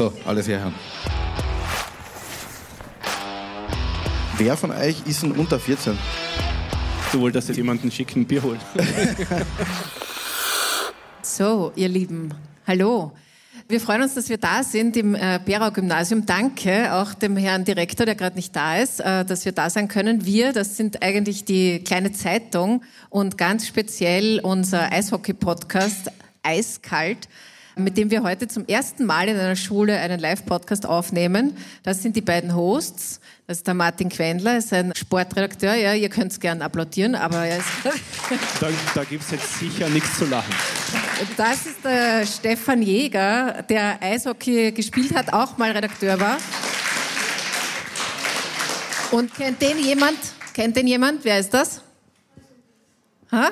So, alles herhören. Wer von euch ist denn unter 14? Du wolltest jetzt jemanden schicken, Bier holen. So, ihr Lieben, hallo. Wir freuen uns, dass wir da sind im äh, Berau-Gymnasium. Danke auch dem Herrn Direktor, der gerade nicht da ist, äh, dass wir da sein können. Wir, das sind eigentlich die kleine Zeitung und ganz speziell unser Eishockey-Podcast Eiskalt mit dem wir heute zum ersten Mal in einer Schule einen Live-Podcast aufnehmen. Das sind die beiden Hosts. Das ist der Martin Quendler, ist ein Sportredakteur. Ja, ihr könnt es gerne applaudieren, aber er ist. Da, da gibt es jetzt sicher nichts zu lachen. Das ist der Stefan Jäger, der Eishockey gespielt hat, auch mal Redakteur war. Und kennt den jemand? Kennt den jemand? Wer ist das? Ha?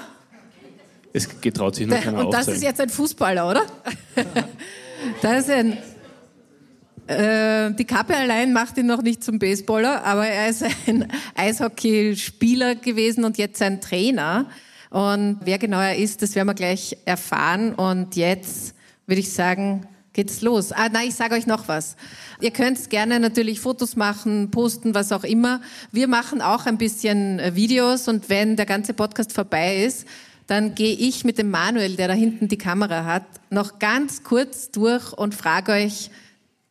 Es getraut sich noch keiner Und das ist jetzt ein Fußballer, oder? das ist ein. Äh, die Kappe allein macht ihn noch nicht zum Baseballer, aber er ist ein Eishockeyspieler gewesen und jetzt ein Trainer. Und wer genau er ist, das werden wir gleich erfahren. Und jetzt würde ich sagen, geht's los. Ah, nein, ich sage euch noch was. Ihr könnt gerne natürlich Fotos machen, posten, was auch immer. Wir machen auch ein bisschen Videos und wenn der ganze Podcast vorbei ist, dann gehe ich mit dem Manuel, der da hinten die Kamera hat, noch ganz kurz durch und frage euch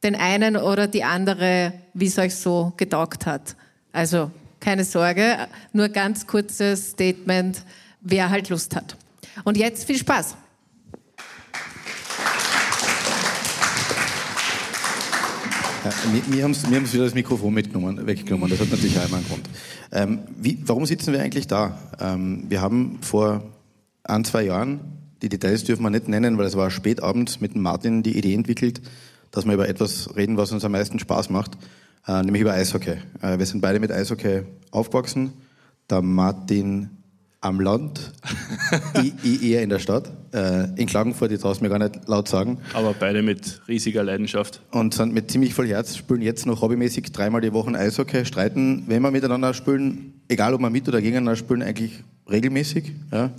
den einen oder die andere, wie es euch so getaugt hat. Also keine Sorge, nur ganz kurzes Statement, wer halt Lust hat. Und jetzt viel Spaß. Ja, wir, wir haben wir wieder das Mikrofon mitgenommen, weggenommen. Das hat natürlich auch einen Grund. Ähm, wie, warum sitzen wir eigentlich da? Ähm, wir haben vor ein, zwei Jahren, die Details dürfen wir nicht nennen, weil es war spätabends mit dem Martin die Idee entwickelt, dass wir über etwas reden, was uns am meisten Spaß macht, äh, nämlich über Eishockey. Äh, wir sind beide mit Eishockey aufgewachsen. Der Martin am Land, ich, ich eher in der Stadt. Äh, in Klagenfurt, ich traue es mir gar nicht laut sagen. Aber beide mit riesiger Leidenschaft. Und sind mit ziemlich voll Herz, spielen jetzt noch hobbymäßig dreimal die Woche Eishockey, streiten, wenn wir miteinander spielen, egal ob wir mit oder gegeneinander spielen, eigentlich regelmäßig. Ja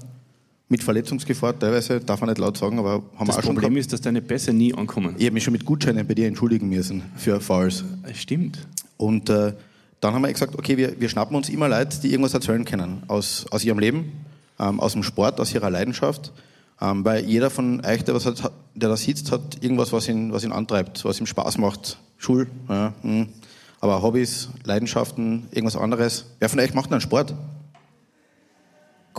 mit Verletzungsgefahr teilweise, darf man nicht laut sagen, aber haben das wir auch schon Problem ist, dass deine Pässe nie ankommen. Ich habe mich schon mit Gutscheinen bei dir entschuldigen müssen für Fouls. Stimmt. Und äh, dann haben wir gesagt, okay, wir, wir schnappen uns immer Leute, die irgendwas erzählen können aus, aus ihrem Leben, ähm, aus dem Sport, aus ihrer Leidenschaft. Ähm, weil jeder von euch, der, was hat, der da sitzt, hat irgendwas, was ihn, was ihn antreibt, was ihm Spaß macht. Schul, ja, mh. aber Hobbys, Leidenschaften, irgendwas anderes. Wer von euch macht einen Sport?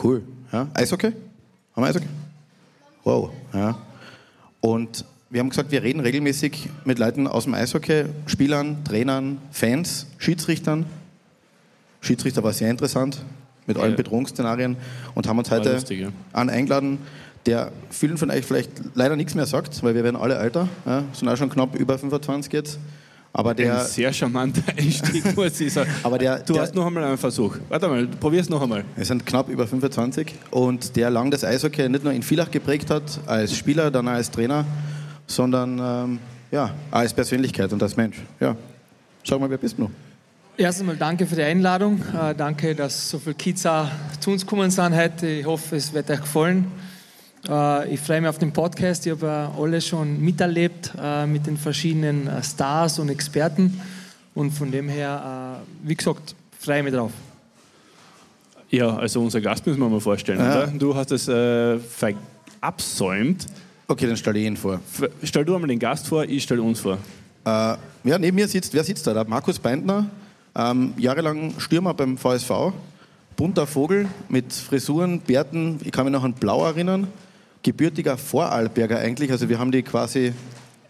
Cool. Ja? Eishockey? Haben wir Eishockey? Wow. Ja. Und wir haben gesagt, wir reden regelmäßig mit Leuten aus dem Eishockey, Spielern, Trainern, Fans, Schiedsrichtern. Schiedsrichter war sehr interessant mit allen Bedrohungsszenarien und haben uns heute lustig, ja. einen eingeladen, der vielen von euch vielleicht leider nichts mehr sagt, weil wir werden alle älter, ja, sind auch schon knapp über 25 jetzt. Aber der, Ein sehr charmanter Einstieg, muss ich sagen. Aber der, du der, hast noch einmal einen Versuch. Warte mal, probier es noch einmal. Wir sind knapp über 25 und der lang das Eishockey nicht nur in Villach geprägt hat, als Spieler, dann auch als Trainer, sondern ähm, ja, auch als Persönlichkeit und als Mensch. Ja. Sag mal, wer bist du? Erst einmal danke für die Einladung. Äh, danke, dass so viele Kids auch zu uns gekommen sind heute. Ich hoffe, es wird euch gefallen. Äh, ich freue mich auf den Podcast. Ich habe ja alles schon miterlebt äh, mit den verschiedenen äh, Stars und Experten. Und von dem her, äh, wie gesagt, freue ich mich drauf. Ja, also unser Gast müssen wir mal vorstellen. Ja. Oder? Du hast es äh, absäumt. Okay, dann stelle ich ihn vor. F- Stell du einmal den Gast vor, ich stelle uns vor. Äh, ja, neben mir sitzt, wer sitzt da? Der Markus Beindner, ähm, jahrelang Stürmer beim VSV, bunter Vogel mit Frisuren, Bärten, ich kann mich noch an Blau erinnern, gebürtiger Vorarlberger eigentlich, also wir haben die quasi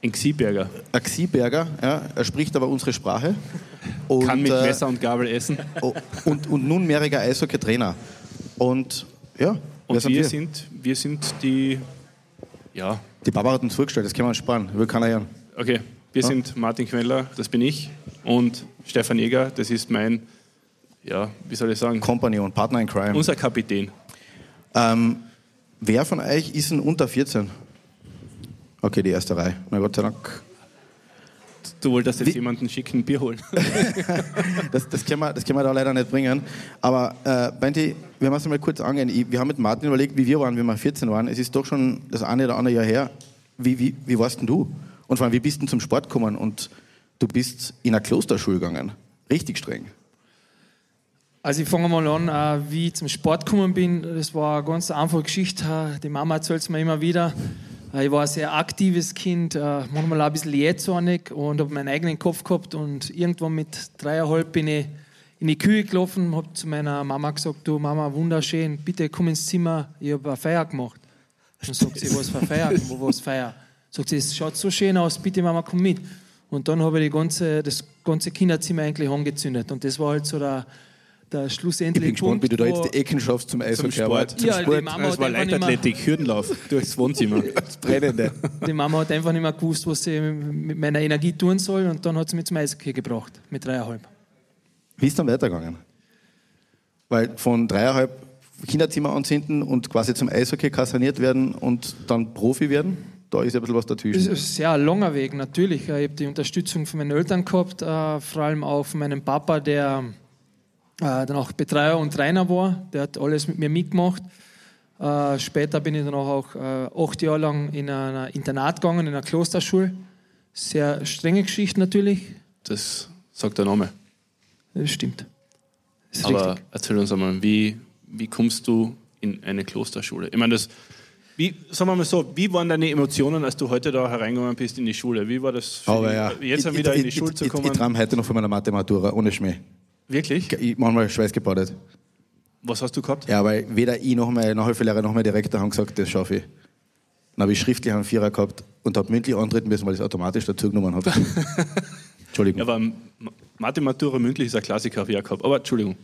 Ein Xieberger. Axieberger, ja, er spricht aber unsere Sprache. Und, Kann mit äh, Messer und Gabel essen. oh, und, und nunmehriger Eishockey-Trainer. Und ja, Und sind wir wir? sind, wir sind die. Ja, Die Barbara hat uns vorgestellt, das können wir uns sparen, will keiner hören. okay. Wir sind Martin Queller, das bin ich. Und Stefan Jäger, das ist mein, ja, wie soll ich sagen, Kompagnon, Partner in Crime. unser Kapitän. Ähm, wer von euch ist denn unter 14? Okay, die erste Reihe. Na Gott sei Dank. Du wolltest jetzt Wie- jemanden schicken, Bier holen. Das, das, können wir, das können wir da leider nicht bringen. Aber äh, Benti, wir müssen mal kurz angehen. Ich, wir haben mit Martin überlegt, wie wir waren, wie wir 14 waren. Es ist doch schon das eine oder andere Jahr her. Wie, wie, wie warst denn du? Und vor allem, wie bist du zum Sport gekommen und du bist in eine Klosterschule gegangen? Richtig streng. Also ich fange mal an, wie ich zum Sport gekommen bin. Das war eine ganz einfache Geschichte. Die Mama erzählt es mir immer wieder. Äh, Ich war ein sehr aktives Kind, äh, manchmal auch ein bisschen jähzornig und habe meinen eigenen Kopf gehabt. Und irgendwann mit dreieinhalb bin ich in die Küche gelaufen, habe zu meiner Mama gesagt, du Mama, wunderschön, bitte komm ins Zimmer, ich habe eine Feier gemacht. Dann sagt sie, was für eine Feier? Wo was Feier? Sagt sie, es schaut so schön aus, bitte Mama, komm mit. Und dann habe ich ganze, das ganze Kinderzimmer eigentlich angezündet. Und das war halt so der, der Ich schlussendliche bin gespannt, wie du da jetzt die Ecken schaffst zum Eishockey. Sport. aber Zum Ja, die Sport. Mama Das hat war Leichtathletik, Hürdenlauf durchs Wohnzimmer. Das Brennende. Die Mama hat einfach nicht mehr gewusst, was sie mit meiner Energie tun soll und dann hat sie mich zum Eishockey gebracht, mit dreieinhalb. Wie ist dann weitergegangen? Weil von dreieinhalb Kinderzimmer anzünden und quasi zum Eishockey kaserniert werden und dann Profi werden, da ist ja ein bisschen was Das dazwischen. ist ein sehr langer Weg, natürlich. Ich habe die Unterstützung von meinen Eltern gehabt, äh, vor allem auch von meinem Papa, der dann auch Betreuer und Trainer war. Der hat alles mit mir mitgemacht. Äh, später bin ich dann auch, äh, acht Jahre lang in ein Internat gegangen, in einer Klosterschule. Sehr strenge Geschichte natürlich. Das sagt der Name. Das stimmt. Das Aber richtig. erzähl uns einmal, wie, wie kommst du in eine Klosterschule? Ich meine, das, wie, sagen wir mal so, wie waren deine Emotionen, als du heute da hereingegangen bist in die Schule? Wie war das für Aber ja, jetzt ich, wieder ich, in die ich, Schule zu ich, kommen? ich, ich träume heute noch von meiner Mathematura, ohne Schmäh. Wirklich? Ich manchmal schweißgebadet. Was hast du gehabt? Ja, weil weder ich noch mein Nachhilfelehrer noch mein Direktor haben gesagt, das schaffe ich. Dann habe ich schriftlich einen Vierer gehabt und habe mündlich antreten müssen, weil ich es automatisch dazu genommen habe. Entschuldigung. Ja, aber Ma- Mathematura mündlich ist ein Klassiker, habe ich gehabt. Aber Entschuldigung,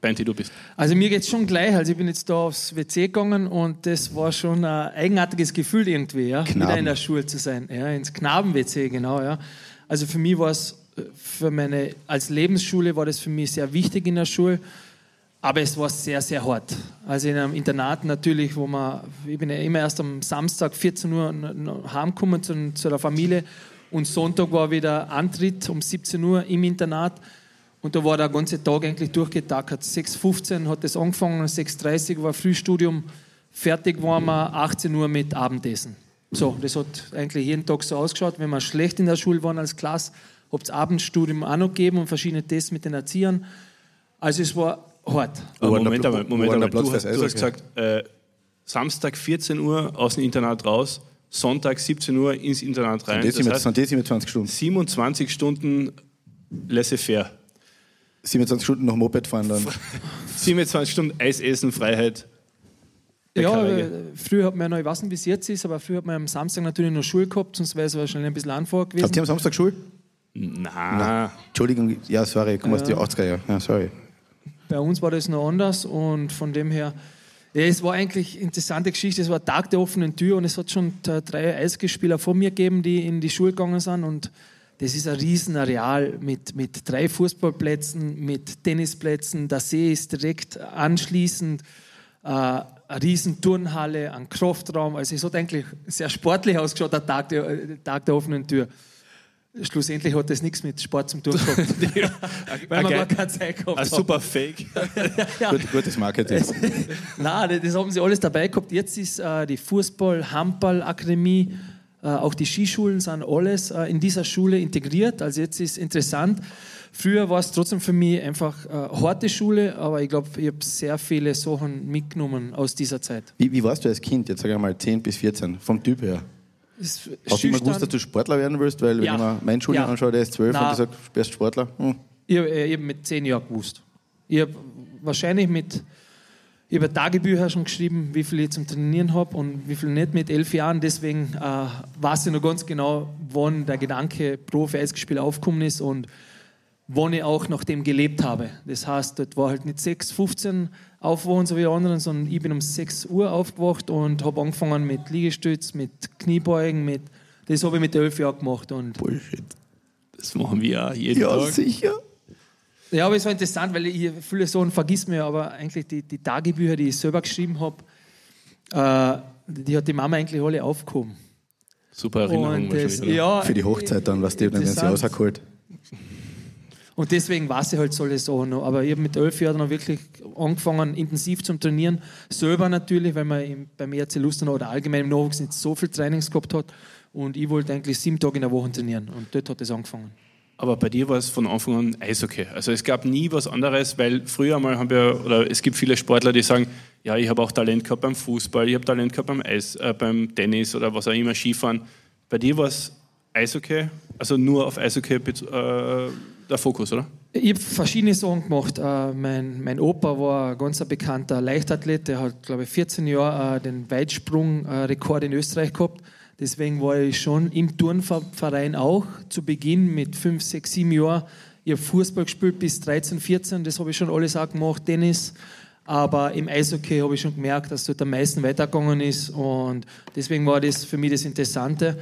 Beinti, du bist. Also mir geht es schon gleich. Also ich bin jetzt da aufs WC gegangen und das war schon ein eigenartiges Gefühl irgendwie, ja, Knaben. wieder in der Schule zu sein. Ja, ins Knaben-WC, genau, ja. Also für mich war es für meine, als Lebensschule war das für mich sehr wichtig in der Schule. Aber es war sehr, sehr hart. Also in einem Internat natürlich, wo man, ich bin ja immer erst am Samstag 14 Uhr heimgekommen zu, zu der Familie und Sonntag war wieder Antritt um 17 Uhr im Internat. Und da war der ganze Tag eigentlich durchgetackert. 6.15 hat das angefangen, 6.30 war Frühstudium, fertig waren wir 18 Uhr mit Abendessen. So, das hat eigentlich jeden Tag so ausgeschaut. Wenn wir schlecht in der Schule waren als Klasse, hat es Abendstudium auch noch gegeben und verschiedene Tests mit den Erziehern. Also es war hart. Aber Moment der einmal, Moment einmal. Platz Du, fürs hast- du hast gesagt, äh, Samstag 14 Uhr aus dem Internat raus, Sonntag 17 Uhr ins Internat rein. Und das, Das sind heißt, sind das sind wir 20 Stunden. 27 Stunden laissez-faire. 27 Stunden noch Moped fahren dann. 27 Stunden Eis essen, Freiheit. Ja, äh, früher hat man noch, ich weiß nicht, wie es jetzt ist, aber früher hat man am Samstag natürlich noch Schule gehabt, sonst wäre es wahrscheinlich ein bisschen einfacher Habt ihr gewesen. am Samstag Schule? Na, Entschuldigung, ja, sorry, ich komme aus den 80er Jahren. Ja, sorry. Bei uns war das noch anders und von dem her, ja, es war eigentlich eine interessante Geschichte. Es war Tag der offenen Tür und es hat schon drei Eisgespieler vor mir gegeben, die in die Schule gegangen sind und das ist ein Riesenareal mit, mit drei Fußballplätzen, mit Tennisplätzen. Der See ist direkt anschließend. Äh, eine riesen Turnhalle, ein Kraftraum. Also es hat eigentlich sehr sportlich ausgeschaut, der Tag der, äh, Tag der offenen Tür. Schlussendlich hat das nichts mit Sport zum tun gehabt, weil wir Okay. gar keine Zeit gehabt ein haben. super Fake. Gut, gutes Marketing. Nein, das haben sie alles dabei gehabt. Jetzt ist äh, die Fußball-, Handball-Akademie, äh, auch die Skischulen sind alles äh, in dieser Schule integriert. Also jetzt ist interessant. Früher war es trotzdem für mich einfach äh, harte Schule, aber ich glaube, ich habe sehr viele Sachen mitgenommen aus dieser Zeit. Wie, wie warst du als Kind, jetzt sage ich mal 10 bis 14, vom Typ her? Es- Hast du immer gewusst, dass du Sportler werden willst? Weil, Ja. wenn man meinen Schuljahr Ja. anschaut, der ist 12 Na. und gesagt, du bist Sportler. Hm. Ich habe äh, eben mit zehn Jahren gewusst. Ich habe wahrscheinlich mit ich habe Tagebücher schon geschrieben, wie viel ich zum Trainieren habe und wie viel nicht mit elf Jahren. Deswegen äh, weiß ich noch ganz genau, wann der Gedanke Profi-Eisgespiel aufgekommen ist und wann ich auch nach dem gelebt habe. Das heißt, dort war halt nicht 6, 15 aufwachen, so wie die anderen, sondern ich bin um 6 Uhr aufgewacht und habe angefangen mit Liegestütz, mit Kniebeugen, mit das habe ich mit elf Jahren gemacht. Und Bullshit. Das machen wir ja jeden Ja, Tag. sicher. Ja, aber es war interessant, weil ich viele Sachen vergisst mir, aber eigentlich die, die Tagebücher, die ich selber geschrieben habe, äh, die hat die Mama eigentlich alle aufgehoben. Super Erinnerung Und das, ja, Für die Hochzeit dann, was die, dann werden sie rausgeholt. Und deswegen weiß ich halt solche Sachen noch. Aber ich habe mit elf Jahren noch wirklich angefangen, intensiv zum Trainieren. Selber natürlich, weil man im, beim ERC Lustenau oder allgemein im Nachwuchs nicht so viel Trainings gehabt hat. Und ich wollte eigentlich sieben Tage in der Woche trainieren. Und dort hat es angefangen. Aber bei dir war es von Anfang an Eishockey. Also es gab nie was anderes, weil früher mal haben wir, oder es gibt viele Sportler, die sagen, ja, ich habe auch Talent gehabt beim Fußball, ich habe Talent gehabt beim Eis, äh, beim Tennis oder was auch immer, Skifahren. Bei dir war es Eishockey, also nur auf Eishockey äh, der Fokus, oder? Ich habe verschiedene Sachen gemacht. Äh, mein, mein Opa war ein ganz bekannter Leichtathlet, der hat, glaube ich, 14 Jahre äh, den Weitsprungrekord in Österreich gehabt. Deswegen war ich schon im Turnverein auch zu Beginn mit 5, 6, 7 Jahren. Ich habe Fußball gespielt bis 13, 14, das habe ich schon alles auch gemacht, Tennis. Aber im Eishockey habe ich schon gemerkt, dass dort am meisten weitergegangen ist und deswegen war das für mich das Interessante.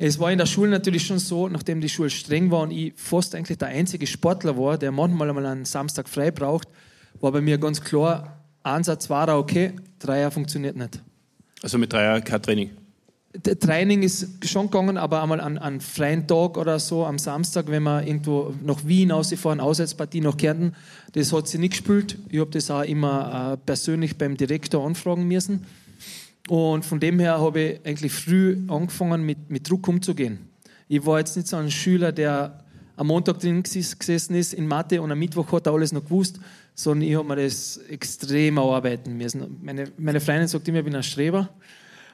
Es war in der Schule natürlich schon so, nachdem die Schule streng war und ich fast eigentlich der einzige Sportler war, der manchmal einmal einen Samstag frei braucht, war bei mir ganz klar, Ansatz war okay, Dreier funktioniert nicht. Also mit Dreier kein Training? Training ist schon gegangen, aber einmal an, an freien Tag oder so, am Samstag, wenn wir irgendwo nach Wien ausgefahren, Auswärtspartie nach Kärnten, das hat sie nicht gespielt. Ich habe das auch immer äh, persönlich beim Direktor anfragen müssen. Und von dem her habe ich eigentlich früh angefangen, mit, mit Druck umzugehen. Ich war jetzt nicht so ein Schüler, der am Montag drin gesessen ist in Mathe und am Mittwoch hat er alles noch gewusst, sondern ich habe mir das extrem arbeiten müssen. Meine, meine Freundin sagt immer, ich bin ein Streber.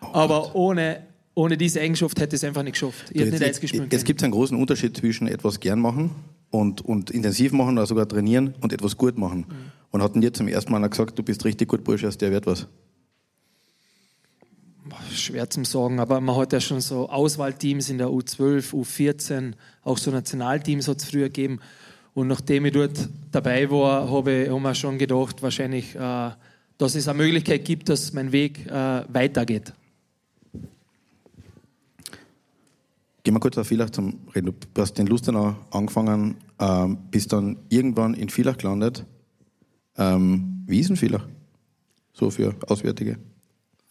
Aber ohne, ohne diese Eigenschaft hätte ich es einfach nicht geschafft. Ich hätte nicht gespielt. Es gibt einen großen Unterschied zwischen etwas gern machen und, und intensiv machen oder sogar trainieren und etwas gut machen. Mhm. Und hatten dir zum ersten Mal gesagt, du bist richtig gut Bursche, der wird was? Schwer zum sagen, aber man hat ja schon so Auswahlteams in der U12, U14, auch so Nationalteams hat es früher gegeben. Und nachdem ich dort dabei war, habe, haben wir schon gedacht, wahrscheinlich, äh, dass es eine Möglichkeit gibt, dass mein Weg äh, weitergeht. Gehen wir kurz auf Villach zum Reden. Du hast in Lustenau angefangen, ähm, bist dann irgendwann in Villach gelandet. Ähm, wie ist denn Villach? So für Auswärtige?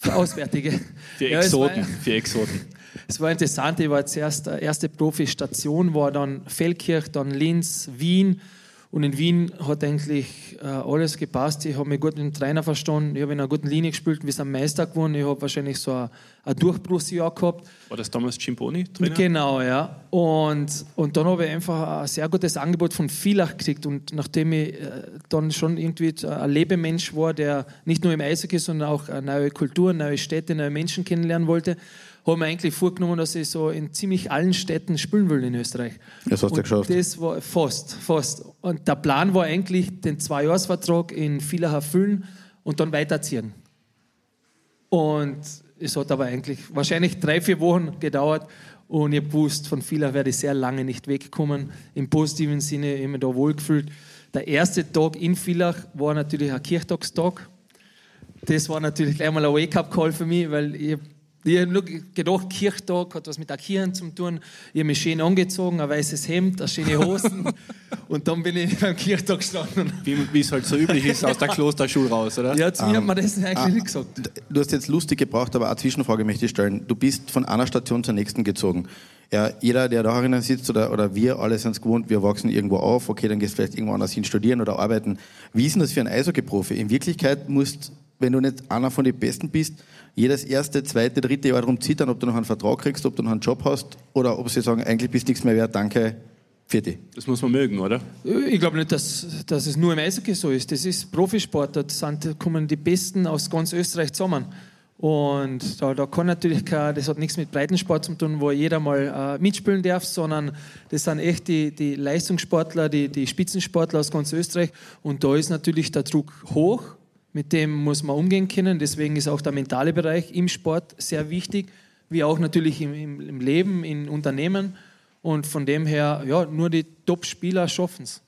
Für Auswärtige. für Exoten. Ja, für Exoten. Es war interessant, ich war zuerst, äh, erste Profi-Station, war dann Feldkirch, dann Linz, Wien und in Wien hat eigentlich äh, alles gepasst. Ich habe mich gut mit dem Trainer verstanden. Ich habe in einer guten Linie gespielt. Wir sind Meister geworden. Ich habe wahrscheinlich so ein, ein Durchbruchsjahr gehabt. War das damals Cimponi Trainer? Genau, ja. Und, und dann habe ich einfach ein sehr gutes Angebot von Villach gekriegt. Und nachdem ich äh, dann schon irgendwie ein Lebemensch war, der nicht nur im Eishockey, sondern auch eine neue Kultur, neue Städte, neue Menschen kennenlernen wollte, habe mir eigentlich vorgenommen, dass ich so in ziemlich allen Städten spielen will in Österreich. Das hast du geschafft. Das war fast, fast. Und der Plan war eigentlich, den Zweijahresvertrag in Villach erfüllen und dann weiterziehen. Und es hat aber eigentlich wahrscheinlich drei, vier Wochen gedauert und ich gewusst, von Villach werde ich sehr lange nicht wegkommen. Im positiven Sinne immer da wohlgefühlt. Der erste Tag in Villach war natürlich ein Kirchtagstag. Das war natürlich gleich mal ein Wake-up-Call für mich, weil ich ich habe nur gedacht, Kirchtag hat was mit der Kirche zu tun. Ich habe mich schön angezogen, ein weißes Hemd, eine schöne Hosen. und dann bin ich beim Kirchtag gestanden. Wie es halt so üblich ist, aus der Klosterschule raus, oder? Ja, zu mir um, hat man das eigentlich uh, nicht gesagt. Du hast jetzt lustig gebraucht, aber eine Zwischenfrage möchte ich stellen. Du bist von einer Station zur nächsten gezogen. Ja, jeder, der da drinnen sitzt oder, oder wir alle sind es gewohnt, wir wachsen irgendwo auf, okay, dann gehst du vielleicht irgendwo anders hin studieren oder arbeiten. Wie ist denn das für ein Eishockey-Profi? In Wirklichkeit musst, wenn du nicht einer von den Besten bist, jedes erste, zweite, dritte Jahr darum zittern, ob du noch einen Vertrag kriegst, ob du noch einen Job hast oder ob sie sagen, eigentlich bist du nichts mehr wert, danke, für dich. Das muss man mögen, oder? Ich glaube nicht, dass, dass es nur im Eishockey so ist. Das ist Profisport. Da sind, kommen die Besten aus ganz Österreich zusammen. Und da, da kann natürlich kein, das hat nichts mit Breitensport zu tun, wo jeder mal äh, mitspielen darf, sondern das sind echt die, die Leistungssportler, die, die Spitzensportler aus ganz Österreich. Und da ist natürlich der Druck hoch mit dem muss man umgehen können. Deswegen ist auch der mentale Bereich im Sport sehr wichtig, wie auch natürlich im, im Leben, in Unternehmen. Und von dem her, ja, nur die Top-Spieler schaffen es.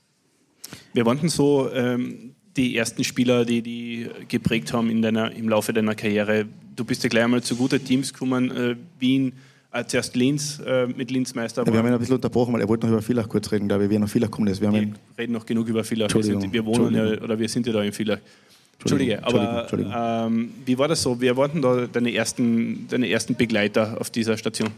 Wer waren denn so ähm, die ersten Spieler, die die geprägt haben in deiner, im Laufe deiner Karriere? Du bist ja gleich einmal zu guten Teams gekommen, äh, Wien, äh, zuerst Linz äh, mit Linz Meister. Ja, wir haben ihn ein bisschen unterbrochen, weil er wollte noch über Villach kurz reden, glaube ich, wie er noch Villach kommen ist. Wir, wir reden noch genug über Villach. Wir, sind, wir wohnen ja, oder wir sind ja da in Villach. Entschuldige, aber Entschuldigung. Ähm, wie war das so? Wer waren da deine ersten, deine ersten Begleiter auf dieser Station?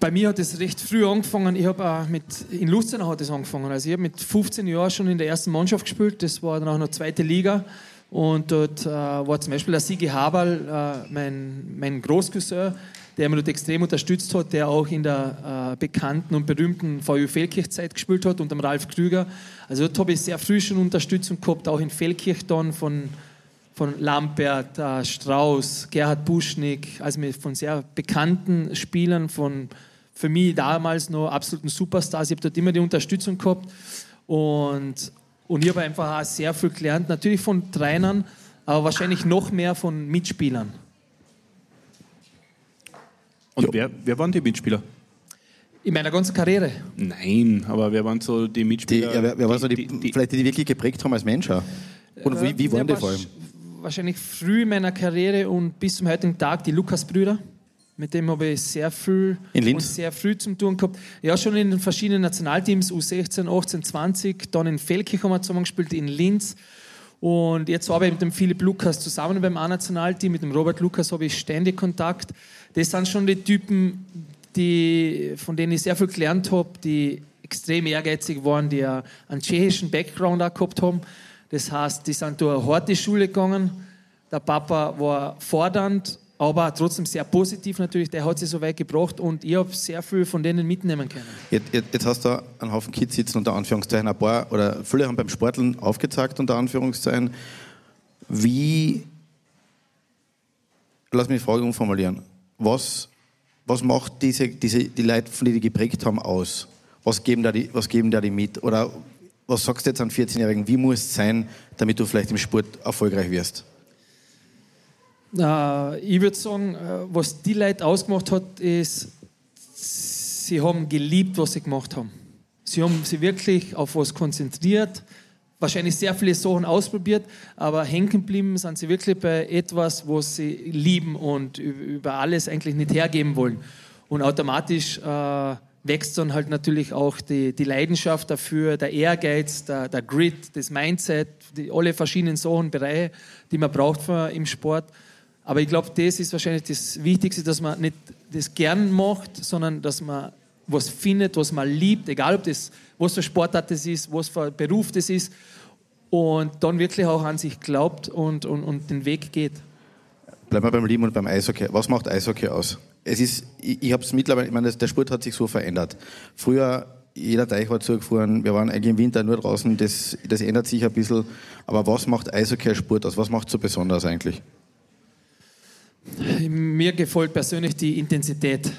Bei mir hat es recht früh angefangen. Ich habe mit in Lustenau hat es angefangen. Also ich habe mit 15 Jahren schon in der ersten Mannschaft gespielt. Das war dann auch noch zweite Liga. Und dort äh, war zum Beispiel der Sigi Haberl, äh, mein, mein Großcousin, der mich extrem unterstützt hat, der auch in der äh, bekannten und berühmten VU Feldkirch-Zeit gespielt hat, unter dem Ralf Krüger. Also dort habe ich sehr früh schon Unterstützung gehabt, auch in Feldkirch dann von, von Lampert, äh, Strauß, Gerhard Buschnick, also von sehr bekannten Spielern, von für mich damals noch absoluten Superstars. Ich habe dort immer die Unterstützung gehabt und, und ich habe einfach auch sehr viel gelernt, natürlich von Trainern, aber wahrscheinlich noch mehr von Mitspielern. Und wer, wer waren die Mitspieler? In meiner ganzen Karriere. Nein, aber wer waren so die Die, Mitspieler? ja, wer, wer war so die, die, die, vielleicht die, die wirklich geprägt haben als Mensch auch? Und wie, wie waren die Ja, vor allem? wahrsch- Wahrscheinlich früh in meiner Karriere und bis zum heutigen Tag die Lukas-Brüder. Mit dem habe ich sehr viel In Linz? und sehr früh zum tun gehabt. Ja, schon in den verschiedenen Nationalteams, U16, 18, 20, dann in Feldkirch haben wir zusammen gespielt, in Linz. Und jetzt arbeite ich mit dem Philipp Lukas zusammen beim A-Nationalteam, mit dem Robert Lukas habe ich ständig Kontakt. Das sind schon die Typen, die, von denen ich sehr viel gelernt habe, die extrem ehrgeizig waren, die einen tschechischen Background auch gehabt haben. Das heißt, die sind durch eine harte Schule gegangen. Der Papa war fordernd, aber trotzdem sehr positiv natürlich. Der hat sie so weit gebracht und ich habe sehr viel von denen mitnehmen können. Jetzt, jetzt, hast du einen Haufen Kids sitzen, unter Anführungszeichen, ein paar, oder viele haben beim Sporteln aufgezeigt, unter Anführungszeichen. Wie, lass mich die Frage umformulieren, was, was macht diese, diese, die Leute, von denen die geprägt haben, aus? Was geben, da die, was geben da die mit? Oder was sagst du jetzt an 14-Jährigen, wie muss es sein, damit du vielleicht im Sport erfolgreich wirst? Äh, ich würde sagen, was die Leute ausgemacht hat, ist, sie haben geliebt, was sie gemacht haben. Sie haben sich wirklich auf was konzentriert, wahrscheinlich sehr viele Sachen ausprobiert, aber hängen geblieben sind sie wirklich bei etwas, was sie lieben und über alles eigentlich nicht hergeben wollen. Und automatisch äh, wächst dann halt natürlich auch die, die Leidenschaft dafür, der Ehrgeiz, der, der Grit, das Mindset, die, alle verschiedenen Sachen, Bereiche, die man braucht für, im Sport. Aber ich glaube, das ist wahrscheinlich das Wichtigste, dass man nicht das gern macht, sondern dass man was findet, was man liebt, egal ob das, was für Sportart das ist, was für Beruf das ist, und dann wirklich auch an sich glaubt und, und, und den Weg geht. Bleiben wir beim Lieben und beim Eishockey. Was macht Eishockey aus? Es ist, ich, ich habe es mittlerweile, ich meine, der Sport hat sich so verändert. Früher, jeder Teich war zugefahren, wir waren eigentlich im Winter nur draußen, das, das ändert sich ein bisschen. Aber was macht Eishockey als Sport aus? Was macht so besonders eigentlich? Mir gefällt persönlich die Intensität.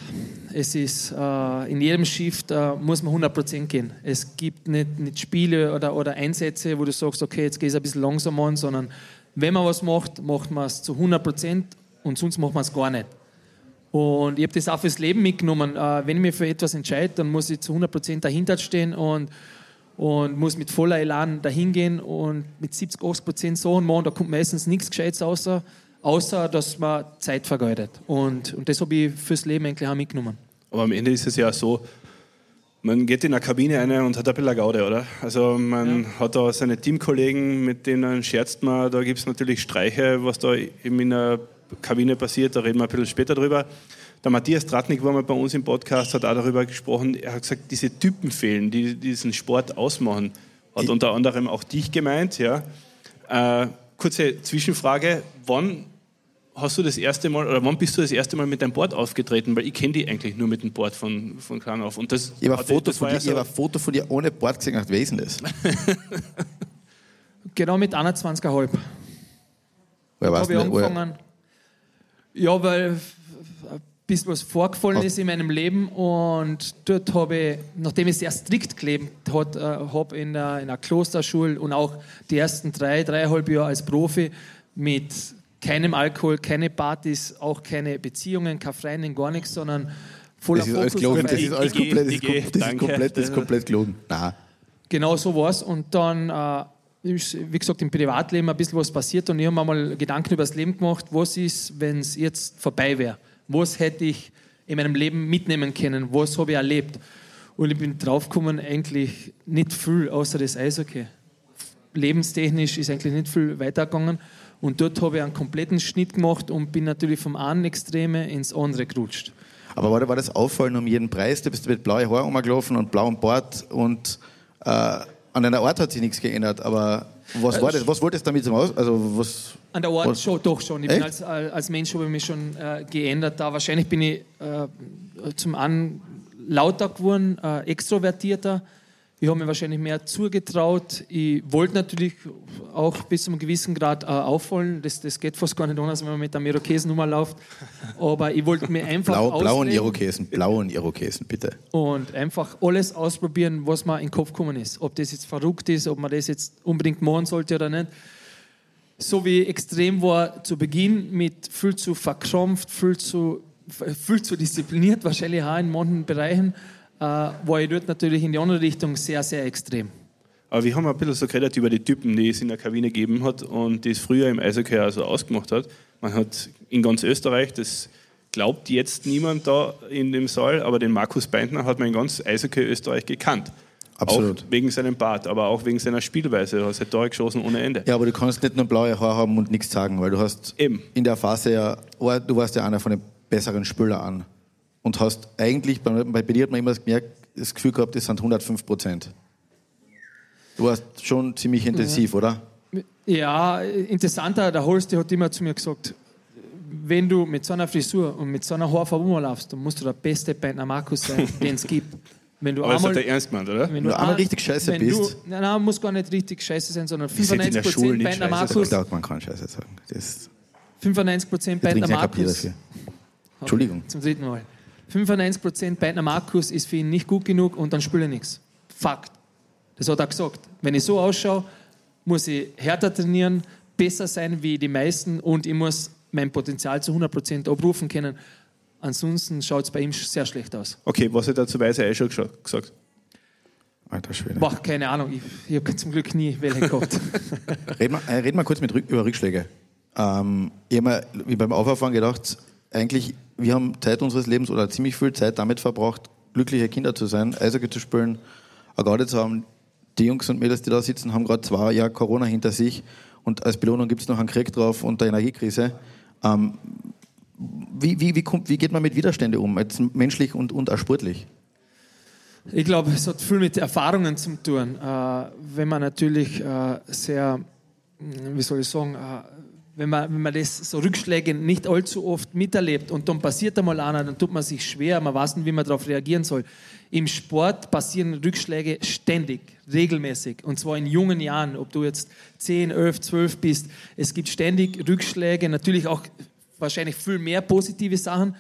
Es ist, äh, in jedem Shift äh, muss man 100% gehen. Es gibt nicht, nicht Spiele oder, oder Einsätze, wo du sagst, okay, jetzt gehst du ein bisschen langsam an, sondern wenn man was macht, macht man es zu 100% und sonst macht man es gar nicht. Und ich habe das auch fürs Leben mitgenommen. Äh, wenn ich mich für etwas entscheide, dann muss ich zu 100% dahinter stehen und, und muss mit voller Elan dahin gehen und mit 70, 80% so machen. Da kommt meistens nichts Gescheites außer, außer dass man Zeit vergeudet. Und, und das habe ich fürs Leben eigentlich auch mitgenommen. Aber am Ende ist es ja so, man geht in eine Kabine rein und hat ein bisschen Gaude, oder? Also man hat da seine Teamkollegen, mit denen scherzt man, da gibt es natürlich Streiche, was da eben in der Kabine passiert, da reden wir ein bisschen später drüber. Der Matthias Tratnik war mal bei uns im Podcast, hat auch darüber gesprochen, er hat gesagt, diese Typen fehlen, die diesen Sport ausmachen. Hat unter anderem auch dich gemeint, ja. Äh, kurze Zwischenfrage, wann hast du das erste Mal oder wann bist du das erste Mal mit deinem Board aufgetreten? Weil ich kenne die eigentlich nur mit dem Board von, von klein auf. Und das, Ich habe ein, Foto von war dir- ja so, ein Foto von dir ohne Bord gesehen, wer ist denn das? Genau mit 21,5. Wer weiß habe ich nicht, woher- angefangen. Ja, weil ein bisschen was vorgefallen Hast- ist in meinem Leben und dort habe ich, nachdem ich sehr strikt gelebt äh, habe in einer, in einer Klosterschule und auch die ersten drei, dreieinhalb Jahre als Profi mit keinem Alkohol, keine Partys, auch keine Beziehungen, keine Freundin, gar nichts, sondern voller Das ist alles Fokus gelogen, auf das ist alles komplett, das ist das ist komplett, das ist komplett gelogen. Nein. Genau so war es. Und dann äh, ist, wie gesagt, im Privatleben ein bisschen was passiert und ich habe mir mal Gedanken über das Leben gemacht, was ist, wenn es jetzt vorbei wäre? Was hätte ich in meinem Leben mitnehmen können? Was habe ich erlebt? Und ich bin draufgekommen, eigentlich nicht viel außer das Eishockey. Lebenstechnisch ist eigentlich nicht viel weitergegangen. Und dort habe ich einen kompletten Schnitt gemacht und bin natürlich vom einen Extreme ins andere gerutscht. Aber war, war das Auffallen um jeden Preis? Du bist mit blauen Haaren rumgelaufen und blauem Bart und äh, an deiner Art hat sich nichts geändert, aber Was war das? Was wolltest du damit zum Aus? Also was? An der Art Was? schon, doch schon. Ich bin als, als Mensch habe ich mich schon äh, geändert. Da wahrscheinlich bin ich äh, zum einen lauter geworden, äh, extrovertierter. Ich habe mir wahrscheinlich mehr zugetraut. Ich wollte natürlich auch bis zu einem gewissen Grad äh, auffallen. Das, das geht fast gar nicht anders, wenn man mit einer Irokesennummer läuft. Aber ich wollte mir einfach Blau, blauen Irokesen, blauen Irokesen, bitte. und einfach alles ausprobieren, was mir in den Kopf gekommen ist. Ob das jetzt verrückt ist, ob man das jetzt unbedingt machen sollte oder nicht. So wie extrem war zu Beginn mit viel zu verkrampft, viel zu, viel zu diszipliniert, wahrscheinlich auch in manchen Bereichen, äh, war ich dort natürlich in die andere Richtung sehr, sehr extrem. Aber wir haben ein bisschen so geredet über die Typen, die es in der Kabine gegeben hat und die es früher im Eishockey also ausgemacht hat. Man hat in ganz Österreich, das glaubt jetzt niemand da in dem Saal, aber den Markus Beintner hat man in ganz Eishockey Österreich gekannt. Absolut. Auch wegen seinem Bart, aber auch wegen seiner Spielweise. Er hat halt Tore geschossen ohne Ende. Ja, aber du kannst nicht nur blaue Haare haben und nichts sagen, weil du hast Eben. in der Phase ja, oh, du warst ja einer von den besseren Spieler an. Und hast eigentlich, bei, bei dir hat man immer gemerkt, das Gefühl gehabt, das sind 105 Prozent. Du warst schon ziemlich intensiv, oder? Ja, interessanter, der Holste hat immer zu mir gesagt, wenn du mit so einer Frisur und mit so einer Haarfarbe rumlaufst, dann musst du der beste Beintner Markus sein, den es gibt. Wenn du Aber das hat einmal er ernst gemeint, oder? Wenn du einmal richtig scheiße wenn bist. Du, nein, nein, muss gar nicht richtig scheiße sein, sondern seid in der Schule 95% nicht Beintner scheiße, Markus, Ich glaube, man kann Scheiße sagen. Das, 95% wir Beintner trinken ja kein Bier Markus. dafür. Entschuldigung. Zum dritten Mal. 95% Beintner Markus ist für ihn nicht gut genug und dann spielt er nichts. Fakt. Das hat er gesagt. Wenn ich so ausschaue, muss ich härter trainieren, besser sein wie die meisten und ich muss mein Potenzial zu 100% abrufen können. Ansonsten schaut es bei ihm sehr schlecht aus. Okay, was hat er zu Weise eh schon gesagt? Alter Schwede. Boah, keine Ahnung, ich, ich habe zum Glück nie welche gehabt. Reden wir, äh, reden wir kurz mit über Rückschläge. Ähm, ich habe mir wie beim Auffahren gedacht, eigentlich, wir haben Zeit unseres Lebens oder ziemlich viel Zeit damit verbracht, glückliche Kinder zu sein, Eishockey zu spielen, eine Garde zu haben. Die Jungs und Mädels, die da sitzen, haben gerade zwei Jahre Corona hinter sich und als Belohnung gibt es noch einen Krieg drauf und eine Energiekrise. Ähm, wie, wie, wie, kommt, wie geht man mit Widerstände um, jetzt menschlich und, und auch sportlich? Ich glaube, es hat viel mit Erfahrungen zu tun. Äh, wenn man natürlich äh, sehr, mh, wie soll ich sagen, äh, wenn man, wenn man das so Rückschläge nicht allzu oft miterlebt und dann passiert einmal einer, dann tut man sich schwer, man weiß nicht, wie man darauf reagieren soll. Im Sport passieren Rückschläge ständig, regelmäßig und zwar in jungen Jahren, ob du jetzt 10, 11, 12 bist. Es gibt ständig Rückschläge, natürlich auch wahrscheinlich viel mehr positive Sachen,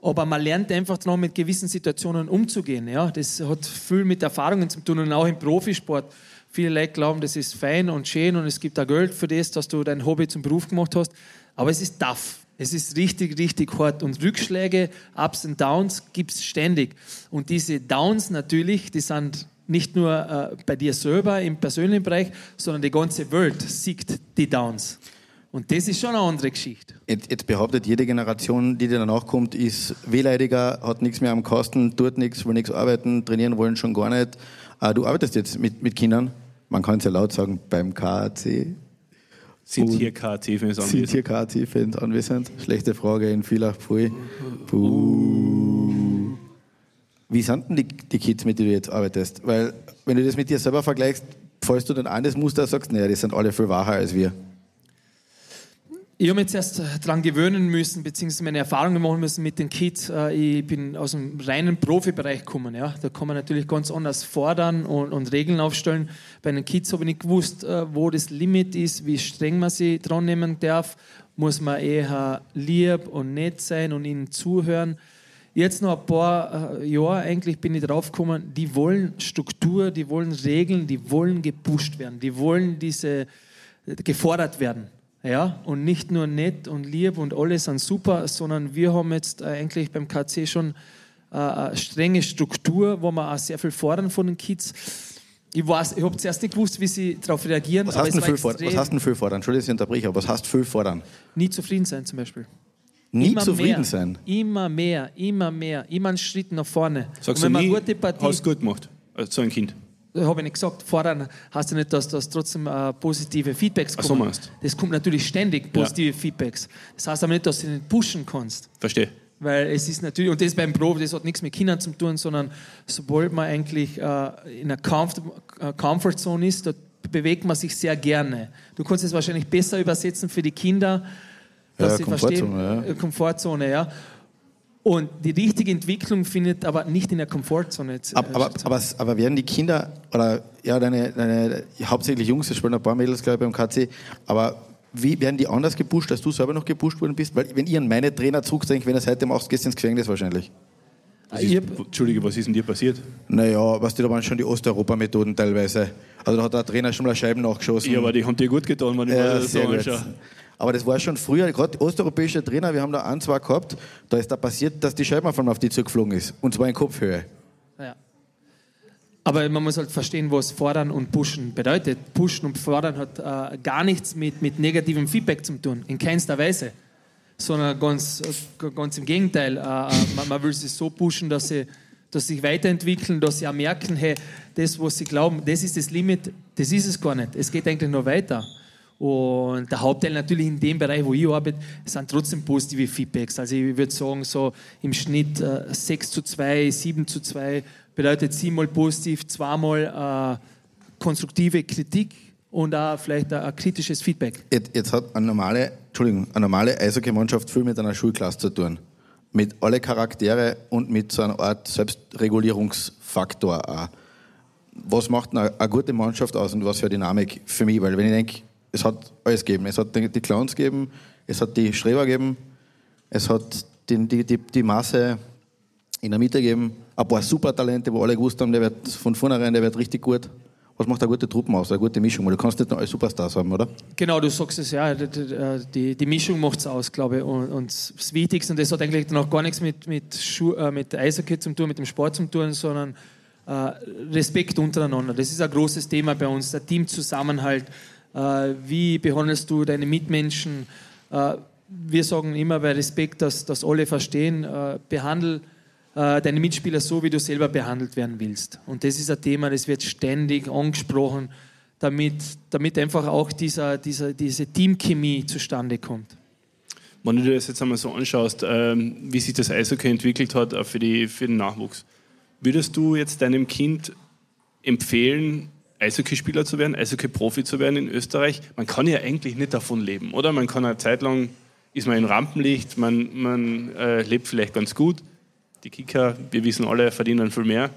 aber man lernt einfach noch mit gewissen Situationen umzugehen. Ja? Das hat viel mit Erfahrungen zu tun und auch im Profisport. Viele Leute glauben, das ist fein und schön und es gibt auch Geld für das, dass du dein Hobby zum Beruf gemacht hast. Aber es ist tough. Es ist richtig, richtig hart. Und Rückschläge, Ups und Downs gibt es ständig. Und diese Downs natürlich, die sind nicht nur äh, bei dir selber im persönlichen Bereich, sondern die ganze Welt sieht die Downs. Und das ist schon eine andere Geschichte. Jetzt, jetzt behauptet jede Generation, die dir danach kommt, ist wehleidiger, hat nichts mehr am Kasten, tut nichts, will nichts arbeiten, trainieren wollen schon gar nicht. Äh, du arbeitest jetzt mit, mit Kindern, man kann es ja laut sagen, beim KAC. Sind Und- hier Sind anwesend? hier KAC-Fans anwesend? Schlechte Frage in Villach Pfui. Puh. Wie sind denn die, die Kids, mit denen du jetzt arbeitest? Weil, wenn du das mit dir selber vergleichst, fallst du dann an das Muster, sagst, naja, die sind alle viel wacher als wir. Ich habe mich erst daran gewöhnen müssen, beziehungsweise meine Erfahrungen machen müssen mit den Kids. Äh, Ich bin aus dem reinen Profibereich gekommen. Ja. Da kann man natürlich ganz anders fordern und, und Regeln aufstellen. Bei den Kids habe ich nicht gewusst, äh, wo das Limit ist, wie streng man sie dran nehmen darf. Muss man eher lieb und nett sein und ihnen zuhören. Jetzt noch ein paar äh, Jahre eigentlich bin ich drauf gekommen, die wollen Struktur, die wollen Regeln, die wollen gepusht werden, die wollen diese äh, gefordert werden. Ja, und nicht nur nett und lieb und alles sind super, sondern wir haben jetzt äh, eigentlich beim KC schon äh, eine strenge Struktur, wo wir auch sehr viel fordern von den Kids. Ich, weiß, ich habe zuerst nicht gewusst, wie sie darauf reagieren, Was hast, du viel fordern? was hast du denn viel fordern? Entschuldigung, dass ich unterbreche, aber was hast du viel fordern? nie zufrieden sein zum Beispiel. Nie immer zufrieden mehr, sein. Immer mehr, immer mehr, immer einen Schritt nach vorne. Sagst und du wenn nie, man eine gute Partie, hast du gut gemacht, als so ein Kind. Habe ich nicht gesagt, fordern heißt ja nicht, dass das trotzdem äh, positive Feedbacks Ach so kommen. meinst. das kommt natürlich ständig, positive Feedbacks. Das heißt aber nicht, dass du nicht pushen kannst. Verstehe. Weil es ist natürlich, und das beim Profi, das hat nichts mit Kindern zu tun, sondern sobald man eigentlich äh, in einer Comfort, äh, Comfort Zone ist, da bewegt man sich sehr gerne. Du kannst es wahrscheinlich besser übersetzen für die Kinder, dass Ja, sie Komfortzone, verstehen. ja. Äh, Komfortzone, ja. Und die richtige Entwicklung findet aber nicht in der Komfortzone. äh, Aber, aber, aber, aber werden die Kinder, oder ja, deine, deine hauptsächlich Jungs, es spielen ein paar Mädels, glaube ich, beim KC, aber wie werden die anders gepusht, als du selber noch gepusht worden bist? Weil, wenn ich an meine Trainer zurückdenke, wenn er heute machst, gehst du ins Gefängnis wahrscheinlich. Was Ich ist, hab- Entschuldige, was ist denn dir passiert? Naja, was die da waren schon die Osteuropa-Methoden teilweise. Also da hat der Trainer schon mal Scheiben nachgeschossen. Ja, aber die haben dir gut getan, wenn ich mir Ja, das so anschaue. Aber das war schon früher, gerade osteuropäische Trainer, wir haben da ein, zwei gehabt, da ist da passiert, dass die Scheibe auf einmal auf die zugeflogen ist. Und zwar in Kopfhöhe. Ja. Aber man muss halt verstehen, was fordern und pushen bedeutet. Pushen und fordern hat äh, gar nichts mit, mit negativem Feedback zu tun, in keinster Weise. Sondern ganz, äh, ganz im Gegenteil. Äh, äh, man, man will sie so pushen, dass sie, dass sie sich weiterentwickeln, dass sie auch merken, hey, das, was sie glauben, das ist das Limit, das ist es gar nicht. Es geht eigentlich nur weiter. Und der Hauptteil natürlich in dem Bereich, wo ich arbeite, sind trotzdem positive Feedbacks. Also ich würde sagen, so im Schnitt äh, 6 zu 2, 7 zu 2 bedeutet siebenmal positiv, zweimal äh, konstruktive Kritik und auch vielleicht ein, ein kritisches Feedback. Jetzt, jetzt hat eine normale, Entschuldigung, eine normale Eishockey-Mannschaft viel mit einer Schulklasse zu tun. Mit alle Charaktere und mit so einer Art Selbstregulierungsfaktor auch. Was macht eine, eine gute Mannschaft aus und was für eine Dynamik für mich? Weil wenn ich denke, es hat alles gegeben. Es hat die Clowns gegeben, es hat die Streber gegeben, es hat die, die, die, die Masse in der Mitte gegeben, ein paar Supertalente, wo alle gewusst haben, der wird von vornherein, der wird richtig gut. Was macht eine gute Truppe aus, eine gute Mischung? Du kannst nicht nur alle Superstars haben, oder? Genau, du sagst es ja, die, die- Mischung macht es aus, glaube ich. Und, und das Wichtigste, und das hat eigentlich noch gar nichts mit, mit, Schu äh, mit Eishockey zu tun, mit dem Sport zu tun, sondern äh, Respekt untereinander. Das ist ein großes Thema bei uns, der Teamzusammenhalt. Äh, wie behandelst du deine Mitmenschen? Äh, wir sagen immer bei Respekt, dass, dass alle verstehen, äh, behandel äh, deine Mitspieler so, wie du selber behandelt werden willst. Und das ist ein Thema, das wird ständig angesprochen, damit, damit einfach auch dieser, dieser, diese Teamchemie zustande kommt. Wenn du dir das jetzt einmal so anschaust, ähm, wie sich das Eishockey entwickelt hat für, die, für den Nachwuchs, würdest du jetzt deinem Kind empfehlen, Eishockeyspieler zu werden, Eishockey-Profi zu werden in Österreich? Man kann ja eigentlich nicht davon leben, oder? Man kann eine Zeit lang, ist man im Rampenlicht, man, man äh, lebt vielleicht ganz gut. Die Kicker, wir wissen alle, verdienen viel mehr.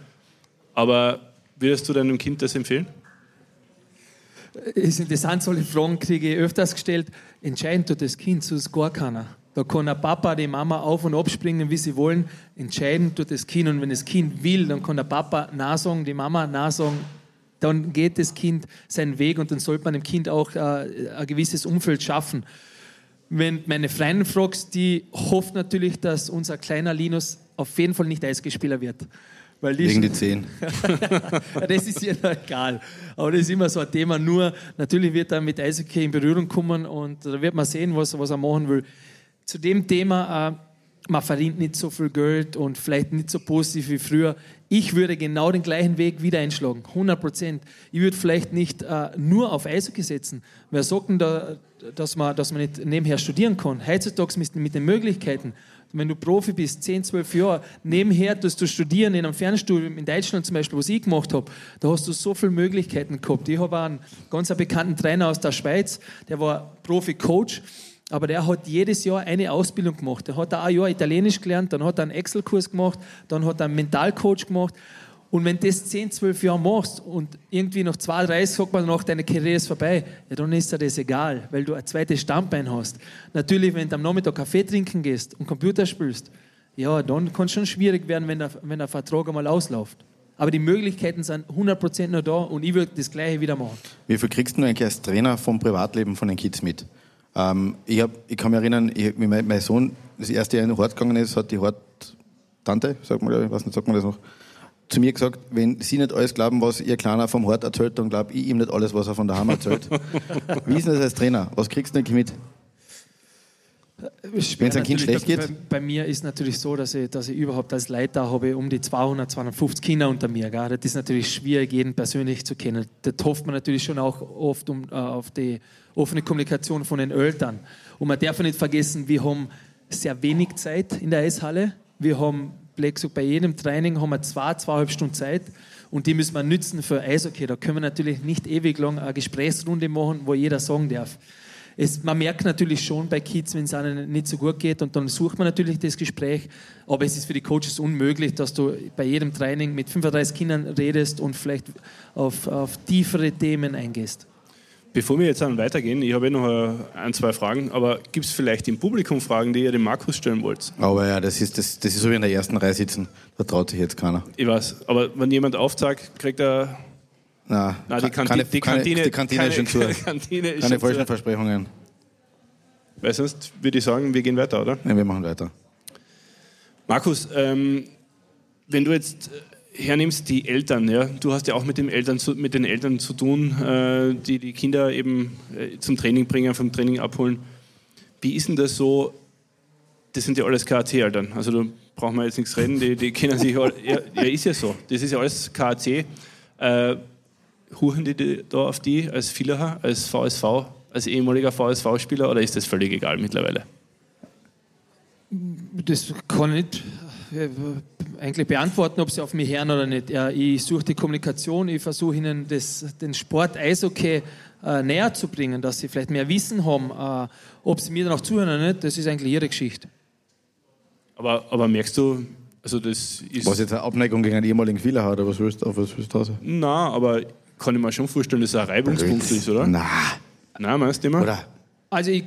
Aber würdest du deinem Kind das empfehlen? ist interessant, solche Fragen kriege ich öfters gestellt. Entscheidend tut das Kind, sonst gar keiner. Da kann der Papa, die Mama auf und abspringen, wie sie wollen. Entscheidend tut das Kind. Und wenn das Kind will, dann kann der Papa Nein sagen, die Mama Nein sagen. Dann geht das Kind seinen Weg und dann sollte man dem Kind auch äh, ein gewisses Umfeld schaffen. Wenn meine Freundin fragst, die hofft natürlich, dass unser kleiner Linus auf jeden Fall nicht Eisgespieler wird. Weil die Wegen die Zehn. ja, das ist ihr noch egal. Aber das ist immer so ein Thema. Nur, natürlich wird er mit Eishockey in Berührung kommen und da wird man sehen, was, was er machen will. Zu dem Thema, äh, man verdient nicht so viel Geld und vielleicht nicht so positiv wie früher. Ich würde genau den gleichen Weg wieder einschlagen, 100 Prozent. Ich würde vielleicht nicht äh, nur auf Eishockey setzen. Wer sagt denn da, dass man, dass man nicht nebenher studieren kann? Heutzutage mit, mit den Möglichkeiten. Wenn du Profi bist, 10, 12 Jahre, nebenher tust du studieren in einem Fernstudium in Deutschland zum Beispiel, was ich gemacht habe, da hast du so viele Möglichkeiten gehabt. Ich habe einen ganz bekannten Trainer aus der Schweiz, der war Profi-Coach, aber der hat jedes Jahr eine Ausbildung gemacht. Der hat auch ein Jahr Italienisch gelernt, dann hat er einen Excel-Kurs gemacht, dann hat er einen Mentalcoach gemacht. Und wenn du das 10, 12 Jahre machst und irgendwie nach 2, 3 sagt man noch, deine Karriere ist vorbei, ja, dann ist dir das egal, weil du ein zweites Standbein hast. Natürlich, wenn du am Nachmittag Kaffee trinken gehst und Computer spielst, ja, dann kann es schon schwierig werden, wenn der, wenn der Vertrag einmal ausläuft. Aber die Möglichkeiten sind 100% noch da und ich würde das Gleiche wieder machen. Wie viel kriegst du eigentlich als Trainer vom Privatleben von den Kids mit? Ähm, ich, hab, ich kann mich erinnern, ich, wie mein, mein Sohn das erste Jahr in den Hort gegangen ist, hat die Hort-Tante, sagt man, ich weiß nicht, sagt man das noch, zu mir gesagt, wenn Sie nicht alles glauben, was Ihr Kleiner vom Hort erzählt, dann glaube ich ihm nicht alles, was er von daheim erzählt. wie ist denn das als Trainer? Was kriegst du eigentlich mit? Wenn es ein Kind schlecht bei, geht? Bei, bei mir ist natürlich so, dass ich, dass ich überhaupt als Leiter habe um die 200, 250 Kinder unter mir. Gell? Das ist natürlich schwierig, jeden persönlich zu kennen. Da hofft man natürlich schon auch oft um, äh, auf die offene Kommunikation von den Eltern. Und man darf nicht vergessen, wir haben sehr wenig Zeit in der Eishalle. Wir haben gesagt, bei jedem Training haben wir zwei, zweieinhalb Stunden Zeit und die müssen wir nützen für Eishockey. Da können wir natürlich nicht ewig lang eine Gesprächsrunde machen, wo jeder sagen darf. Es, man merkt natürlich schon bei Kids, wenn es ihnen nicht so gut geht und dann sucht man natürlich das Gespräch, aber es ist für die Coaches unmöglich, dass du bei jedem Training mit 35 Kindern redest und vielleicht auf, auf tiefere Themen eingehst. Bevor wir jetzt dann weitergehen, ich habe eh noch ein, zwei Fragen, aber gibt es vielleicht im Publikum Fragen, die ihr dem Markus stellen wollt? Aber ja, das ist, das, das ist so wie in der ersten Reihe sitzen. Da traut sich jetzt keiner. Ich weiß, aber wenn jemand aufzeigt, kriegt er. Nein, Nein die, Kanti keine, die Kantine, die Kantine keine, ist schon zu. keine Kantine ist Keine falschen zu. Versprechungen. Weil sonst würde ich sagen, wir gehen weiter, oder? Nein, wir machen weiter. Markus, ähm, wenn du jetzt äh, hernimmst die Eltern, ja, du hast ja auch mit, Eltern zu, mit den Eltern zu tun, äh, die die Kinder eben äh, zum Training bringen, vom Training abholen. Wie ist denn das so? Das sind ja alles KAC-Eltern, also da brauchen wir jetzt nichts reden, die, die kennen sich all, ja, ja, ist ja so. Das ist ja alles KAC. Äh, huchen die da auf die als Villacher, als VSV, als ehemaliger VSV-Spieler oder ist das völlig egal mittlerweile? Das kann ich nicht eigentlich beantworten, ob sie auf mich hören oder nicht. Ja, ich suche die Kommunikation, ich versuche ihnen das, den Sport Eishockey äh, näher zu bringen, dass sie vielleicht mehr Wissen haben. Äh, ob sie mir dann auch zuhören oder nicht, das ist eigentlich ihre Geschichte. Aber, aber merkst du, also das ist. Was jetzt eine Abneigung gegen einen ehemaligen Fehler hat, oder was willst du, auf was willst du raus? Na, aber kann ich mir schon vorstellen, dass es ein Reibungspunkt ist, oder? Na, Nein, meinst du immer? oder? Also ich,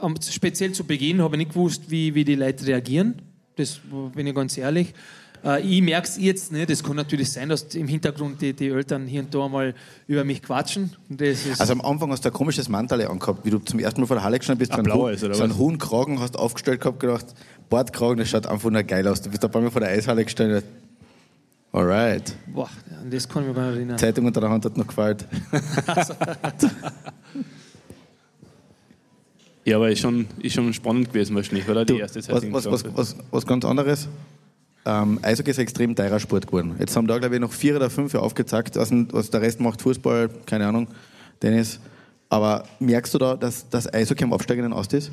ähm, speziell zu Beginn habe ich nicht gewusst, wie, wie die Leute reagieren. Das bin ich ganz ehrlich. Äh, ich merke es jetzt nicht. Es kann natürlich sein, dass im Hintergrund die, die Eltern hier und da mal über mich quatschen. Und Das ist, Also am Anfang hast du ein komisches Mantel angehabt, wie du zum ersten Mal vor der Halle gestanden bist. Ein so einen blaues, hohen- oder So einen was? hohen Kragen hast du aufgestellt gehabt, gedacht, Bordkragen, das schaut einfach nur geil aus. Du bist ein paar Mal vor der Eishalle gestanden. Alright. boah, an das kann ich mich gar nicht erinnern. Zeitung unter der Hand hat noch gefällt. Ja, aber ist schon, ist schon spannend gewesen wahrscheinlich, oder? Die Du, erste Zeit. was, was, was, was, was ganz anderes. Ähm, Eishockey ist ein extrem teurer Sport geworden. Jetzt haben da, glaube ich, noch vier oder fünf aufgezeigt, was, was der Rest macht, Fußball, keine Ahnung, Tennis. Aber merkst du da, dass das Eishockey am absteigenden Ast ist?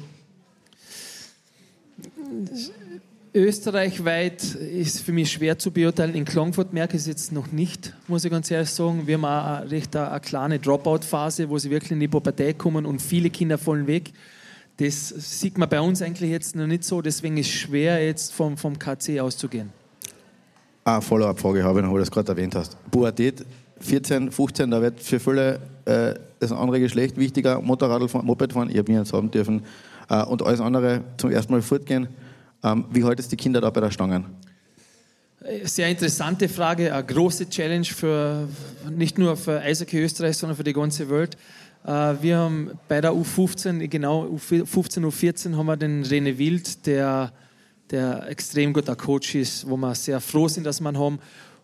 Österreichweit ist für mich schwer zu beurteilen. In Klagenfurt merke ich es jetzt noch nicht, muss ich ganz ehrlich sagen. Wir haben auch eine recht eine, eine kleine Dropout-Phase, wo sie wirklich in die Pubertät kommen und viele Kinder fallen weg. Das sieht man bei uns eigentlich jetzt noch nicht so, deswegen ist es schwer, jetzt vom, vom KC auszugehen. Ah, Follow-up-Frage habe ich noch, weil du das gerade erwähnt hast. Pubertät, 14, 15, da wird für viele äh, das andere Geschlecht wichtiger. Motorradl fahren, Moped fahren, ich habe nie eins haben dürfen. Äh, und alles andere zum ersten Mal fortgehen. Ähm, wie haltest du die Kinder da bei der Stange? Sehr interessante Frage, eine große Challenge für nicht nur für Eishockey Österreich, sondern für die ganze Welt. Äh, Wir haben bei der U15, genau U15, U14 haben wir den René Wild, der, der extrem guter Coach ist, wo wir sehr froh sind, dass wir ihn haben.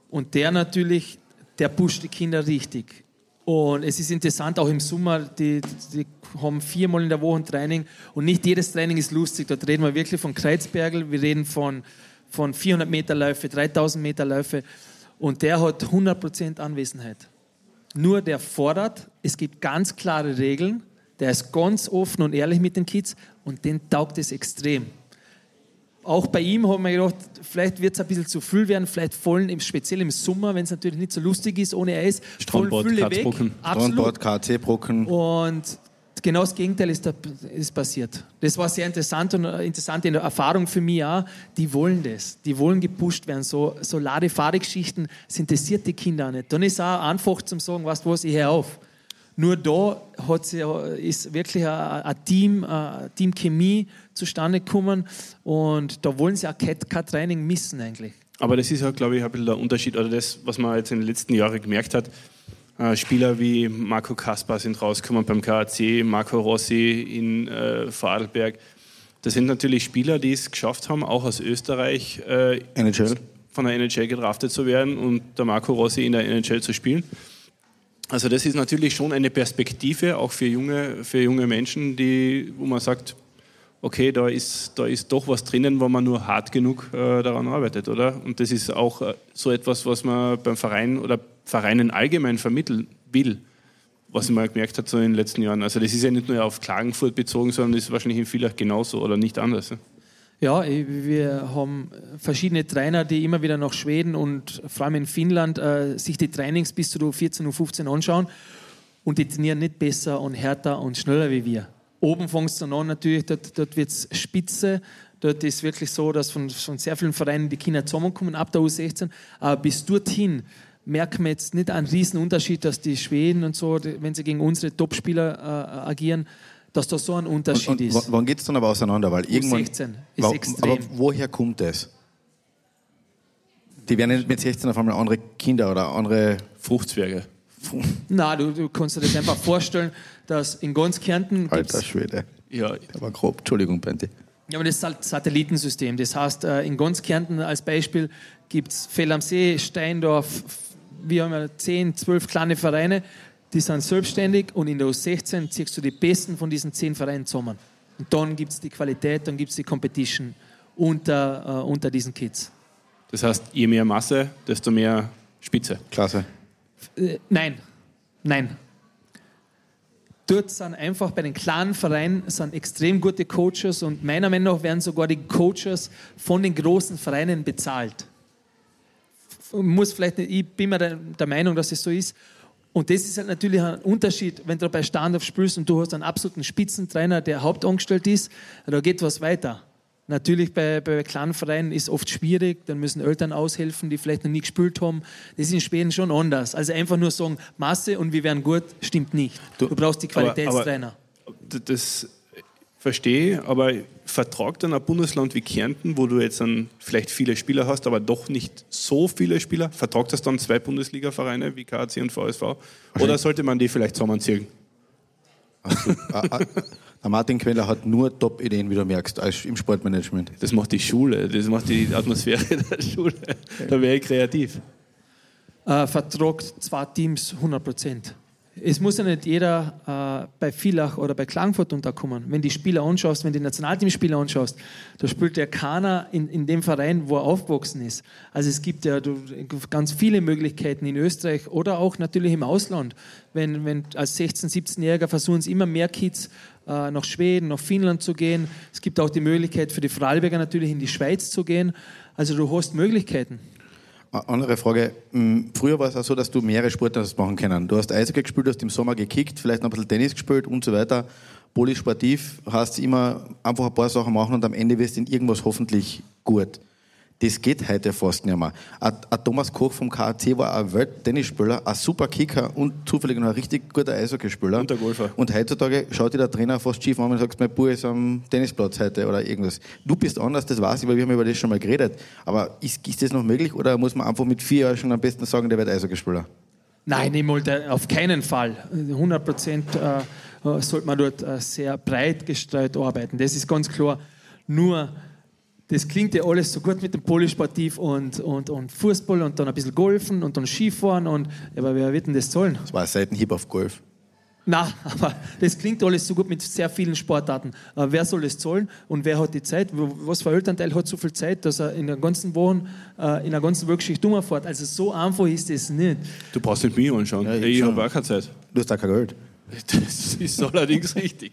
Und der natürlich, der pusht die Kinder richtig. Und es ist interessant, auch im Sommer, die, die haben viermal in der Woche ein Training und nicht jedes Training ist lustig. Dort reden wir wirklich von Kreuzbergel, wir reden von, von 400 Meter Läufe, 3000 Meter Läufe und der hat 100% Anwesenheit. Nur der fordert, es gibt ganz klare Regeln, der ist ganz offen und ehrlich mit den Kids und den taugt es extrem. Auch bei ihm haben wir gedacht, vielleicht wird es ein bisschen zu viel werden, vielleicht fallen, im, speziell im Sommer, wenn es natürlich nicht so lustig ist, ohne Eis. Katzbrocken. Absolut. Strandbad, KC-Brocken. Und genau das Gegenteil ist, da, ist passiert. Das war sehr interessant und eine interessante Erfahrung für mich auch. Die wollen das. Die wollen gepusht werden. So, so Lade-Fahrgeschichten, das interessiert die Kinder nicht. Dann ist auch einfach zum sagen, weißt du was, ich auf. Nur da hat sie, ist wirklich eine Team, eine Teamchemie zustande gekommen und da wollen sie auch kein, kein Training missen eigentlich. Aber das ist ja, glaube ich, ein bisschen der Unterschied, oder das, was man jetzt in den letzten Jahren gemerkt hat. Äh, Spieler wie Marco Kaspar sind rausgekommen beim KAC, Marco Rossi in äh, Vorarlberg. Das sind natürlich Spieler, die es geschafft haben, auch aus Österreich äh, von der NHL gedraftet zu werden und der Marco Rossi in der NHL zu spielen. Also das ist natürlich schon eine Perspektive, auch für junge, für junge Menschen, die, wo man sagt, okay, da ist, da ist doch was drinnen, wo man nur hart genug äh, daran arbeitet, oder? Und das ist auch äh, so etwas, was man beim Verein oder Vereinen allgemein vermitteln will, was man gemerkt hat so in den letzten Jahren. Also das ist ja nicht nur auf Klagenfurt bezogen, sondern das ist wahrscheinlich in Villach genauso oder nicht anders. Ja, wir haben verschiedene Trainer, die immer wieder nach Schweden und vor allem in Finnland äh, sich die Trainings bis zu 14 und 15 anschauen und die trainieren nicht besser und härter und schneller wie wir. Oben es dann an, natürlich, dort, dort wird es spitze. Dort ist wirklich so, dass von, von sehr vielen Vereinen die Kinder zusammenkommen, ab der U16. Aber bis dorthin merken wir jetzt nicht einen riesen Unterschied, dass die Schweden und so, wenn sie gegen unsere Topspieler äh, agieren, dass da so ein Unterschied und, und, ist. Wann geht es dann aber auseinander? Weil irgendwann, U16 ist extrem. Aber woher kommt das? Die werden nicht mit 16 auf einmal andere Kinder oder andere Fruchtzwerge. Na, du, du kannst dir das einfach vorstellen, dass in ganz Kärnten. Alter Schwede. Ja. War grob. Entschuldigung, Bente. Ja, aber das ist halt Satellitensystem. Das heißt, äh, in ganz Kärnten als Beispiel gibt es Fell am See, Steindorf, wir haben ja 10, 12 kleine Vereine, die sind selbstständig und in der U16 ziehst du die Besten von diesen 10 Vereinen zusammen. Und dann gibt es die Qualität, dann gibt es die Competition unter, uh, unter diesen Kids. Das heißt, je mehr Masse, desto mehr Spitze. Klasse. Äh, nein, nein. Dort sind einfach bei den kleinen Vereinen sind extrem gute Coaches und meiner Meinung nach werden sogar die Coaches von den großen Vereinen bezahlt. Muss vielleicht nicht, ich bin mir der Meinung, dass es so ist. Und das ist halt natürlich ein Unterschied, wenn du bei Standard spielst und du hast einen absoluten Spitzentrainer, der hauptangestellt ist, da geht was weiter. Natürlich bei, bei kleinen Vereinen ist es oft schwierig, dann müssen Eltern aushelfen, die vielleicht noch nie gespielt haben. Das ist in Schweden schon anders. Also einfach nur sagen, Masse und wir werden gut, stimmt nicht. Du, du brauchst die Qualitätstrainer. Aber, aber das verstehe, aber vertragt dann ein Bundesland wie Kärnten, wo du jetzt dann vielleicht viele Spieler hast, aber doch nicht so viele Spieler, vertragt das dann zwei Bundesliga-Vereine wie KAC und VSV? Oder sollte man die vielleicht zusammenziehen? Also, der Martin Queller hat nur Top-Ideen, wie du merkst, als im Sportmanagement. Das macht die Schule, das macht die Atmosphäre der Schule. Da wäre ich kreativ. Äh, vertragt zwei Teams 100 Prozent. Es muss ja nicht jeder äh, bei Villach oder bei Klagenfurt unterkommen. Wenn die Spieler anschaust, wenn die Nationalteamspieler anschaust, da spielt ja keiner in, in dem Verein, wo er aufgewachsen ist. Also es gibt ja du, ganz viele Möglichkeiten in Österreich oder auch natürlich im Ausland. Wenn, wenn als 16-, 17-Jähriger versuchen es immer mehr Kids äh, nach Schweden, nach Finnland zu gehen. Es gibt auch die Möglichkeit für die Vorarlberger natürlich in die Schweiz zu gehen. Also du hast Möglichkeiten. Andere Frage. Hm, früher war es auch so, dass du mehrere Sportarten machen können. Du hast Eishockey gespielt, hast im Sommer gekickt, vielleicht noch ein bisschen Tennis gespielt und so weiter. Polysportiv hast immer einfach ein paar Sachen machen und am Ende wirst du in irgendwas hoffentlich gut. Das geht heute fast nicht mehr. Ein, Thomas Koch vom KAC war ein Welttennisspieler, ein super Kicker und zufällig noch ein richtig guter Eishockeyspieler. Und der Golfer. Und heutzutage schaut dir der Trainer fast schief an und sagt, mein Bub ist am Tennisplatz heute oder irgendwas. Du bist anders, das weiß ich, weil wir haben über das schon mal geredet. Aber ist, ist das noch möglich oder muss man einfach mit vier Jahren schon am besten sagen, der wird Eishockeyspieler? Nein, ich wollte auf keinen Fall. 100 Prozent äh, äh, sollte man dort äh, sehr breit gestreut arbeiten. Das ist ganz klar. Nur das klingt ja alles so gut mit dem Polysportiv und, und, und Fußball und dann ein bisschen Golfen und dann Skifahren. Und, aber wer wird denn das zahlen? Das war ein Seitenhieb auf Golf. Na, aber das klingt alles so gut mit sehr vielen Sportarten. Aber wer soll es zahlen und wer hat die Zeit? Was für ein Elternteil hat so viel Zeit, dass er in der ganzen Woche, äh, in der ganzen Workschicht umfährt? Also so einfach ist es nicht. Du brauchst nicht mich anschauen. Ja, ich, ich habe auch keine Zeit. Du hast auch kein Geld. Das ist allerdings richtig.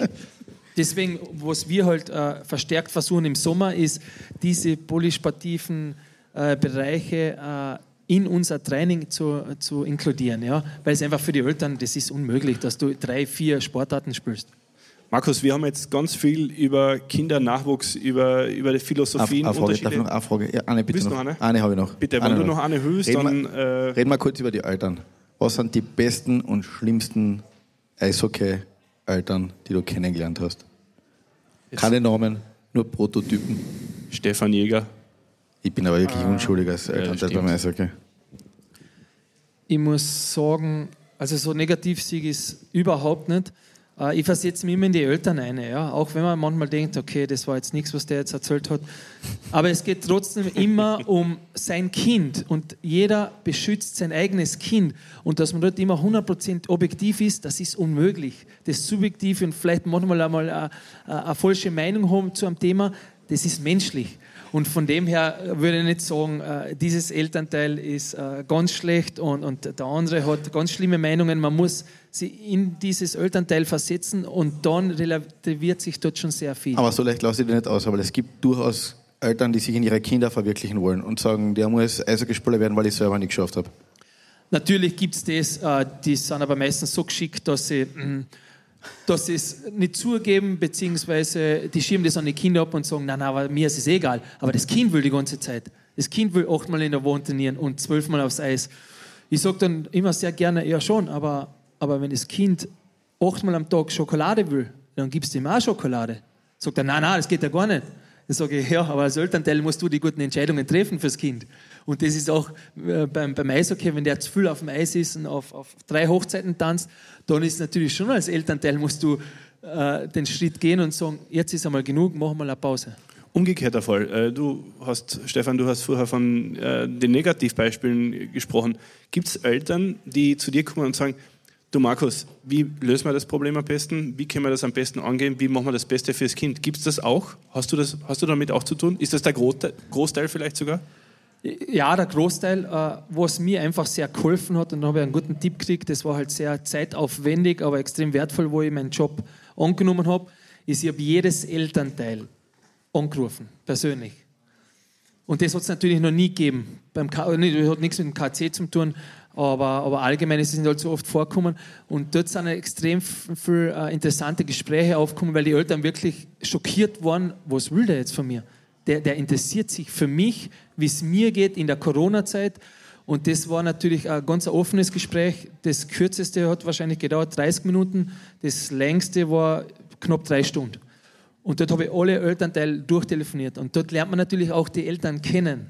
Deswegen, was wir halt äh, verstärkt versuchen im Sommer, ist, diese polysportiven äh, Bereiche äh, in unser Training zu, zu inkludieren. Ja? Weil es einfach für die Eltern, das ist unmöglich, dass du drei, vier Sportarten spielst. Markus, wir haben jetzt ganz viel über Kindernachwuchs, über, über die Philosophien. Eine Frage, darf ich noch eine Frage? Ja, eine bitte noch. noch eine? eine habe ich noch. Bitte, wenn eine du noch eine höchst, reden dann... Wir, äh, reden wir kurz über die Eltern. Was sind die besten und schlimmsten Eishockey- Eltern, die du kennengelernt hast? Keine Namen, nur Prototypen. Stefan Jäger. Ich bin aber wirklich ah, unschuldig als Elternteil ja, beim Eishockey. Ich muss sagen, also so Negativsieg ist überhaupt nicht. Äh, ich versetze mich immer in die Eltern ein, ja? auch wenn man manchmal denkt, okay, das war jetzt nichts, was der jetzt erzählt hat. Aber es geht trotzdem immer um sein Kind und jeder beschützt sein eigenes Kind. Und dass man dort immer 100% objektiv ist, das ist unmöglich. Das Subjektive und vielleicht manchmal einmal eine, eine falsche Meinung haben zu einem Thema, das ist menschlich. Und von dem her würde ich nicht sagen, äh, dieses Elternteil ist äh, ganz schlecht und, und der andere hat ganz schlimme Meinungen. Man muss sich in dieses Elternteil versetzen und dann relativiert sich dort schon sehr viel. Aber so leicht lasse ich dir nicht aus, aber es gibt durchaus Eltern, die sich in ihre Kinder verwirklichen wollen und sagen, der muss Eishockeyspieler werden, weil ich es selber nicht geschafft habe. Natürlich gibt es das, äh, die sind aber meistens so geschickt, dass sie, mm, dass sie es nicht zugeben, beziehungsweise die schieben das an die Kinder ab und sagen, nein, nein, mir ist es egal. Aber das Kind will die ganze Zeit. Das Kind will achtmal in der Wohnung trainieren und zwölfmal aufs Eis. Ich sage dann immer sehr gerne, ja schon, aber, aber wenn das Kind achtmal am Tag Schokolade will, dann gibst du ihm auch Schokolade. Sagt er, nein, nein, das geht ja gar nicht. Dann sage ich, ja, aber als Elternteil musst du die guten Entscheidungen treffen fürs Kind. Und das ist auch äh, beim, beim Eishockey, wenn der zu viel auf dem Eis ist und auf, auf drei Hochzeiten tanzt, dann ist natürlich schon als Elternteil musst du äh, den Schritt gehen und sagen, jetzt ist einmal genug, machen wir eine Pause. Umgekehrter Fall. Äh, du hast, Stefan, du hast vorher von äh, den Negativbeispielen gesprochen. Gibt es Eltern, die zu dir kommen und sagen, du Markus, wie lösen wir das Problem am besten? Wie können wir das am besten angehen? Wie machen wir das Beste fürs Kind? Gibt es das auch? Hast du, das, hast du damit auch zu tun? Ist das der Großteil vielleicht sogar? Ja, der Großteil, äh, was mir einfach sehr geholfen hat, und da habe ich einen guten Tipp gekriegt, das war halt sehr zeitaufwendig, aber extrem wertvoll, wo ich meinen Job angenommen habe, ist, ich habe jedes Elternteil angerufen, persönlich. Und das hat es natürlich noch nie gegeben. Beim K das hat nichts mit dem KC zu tun, aber, aber allgemein ist es halt so oft vorkommen. Und dort sind extrem viele äh, interessante Gespräche aufgekommen, weil die Eltern wirklich schockiert waren, was will der jetzt von mir? Der, der interessiert sich für mich, wie es mir geht in der Corona-Zeit. Und das war natürlich ein ganz offenes Gespräch. Das kürzeste hat wahrscheinlich gedauert 30 Minuten, das längste war knapp drei Stunden. Und dort habe ich alle Elternteile durchtelefoniert. Und dort lernt man natürlich auch die Eltern kennen.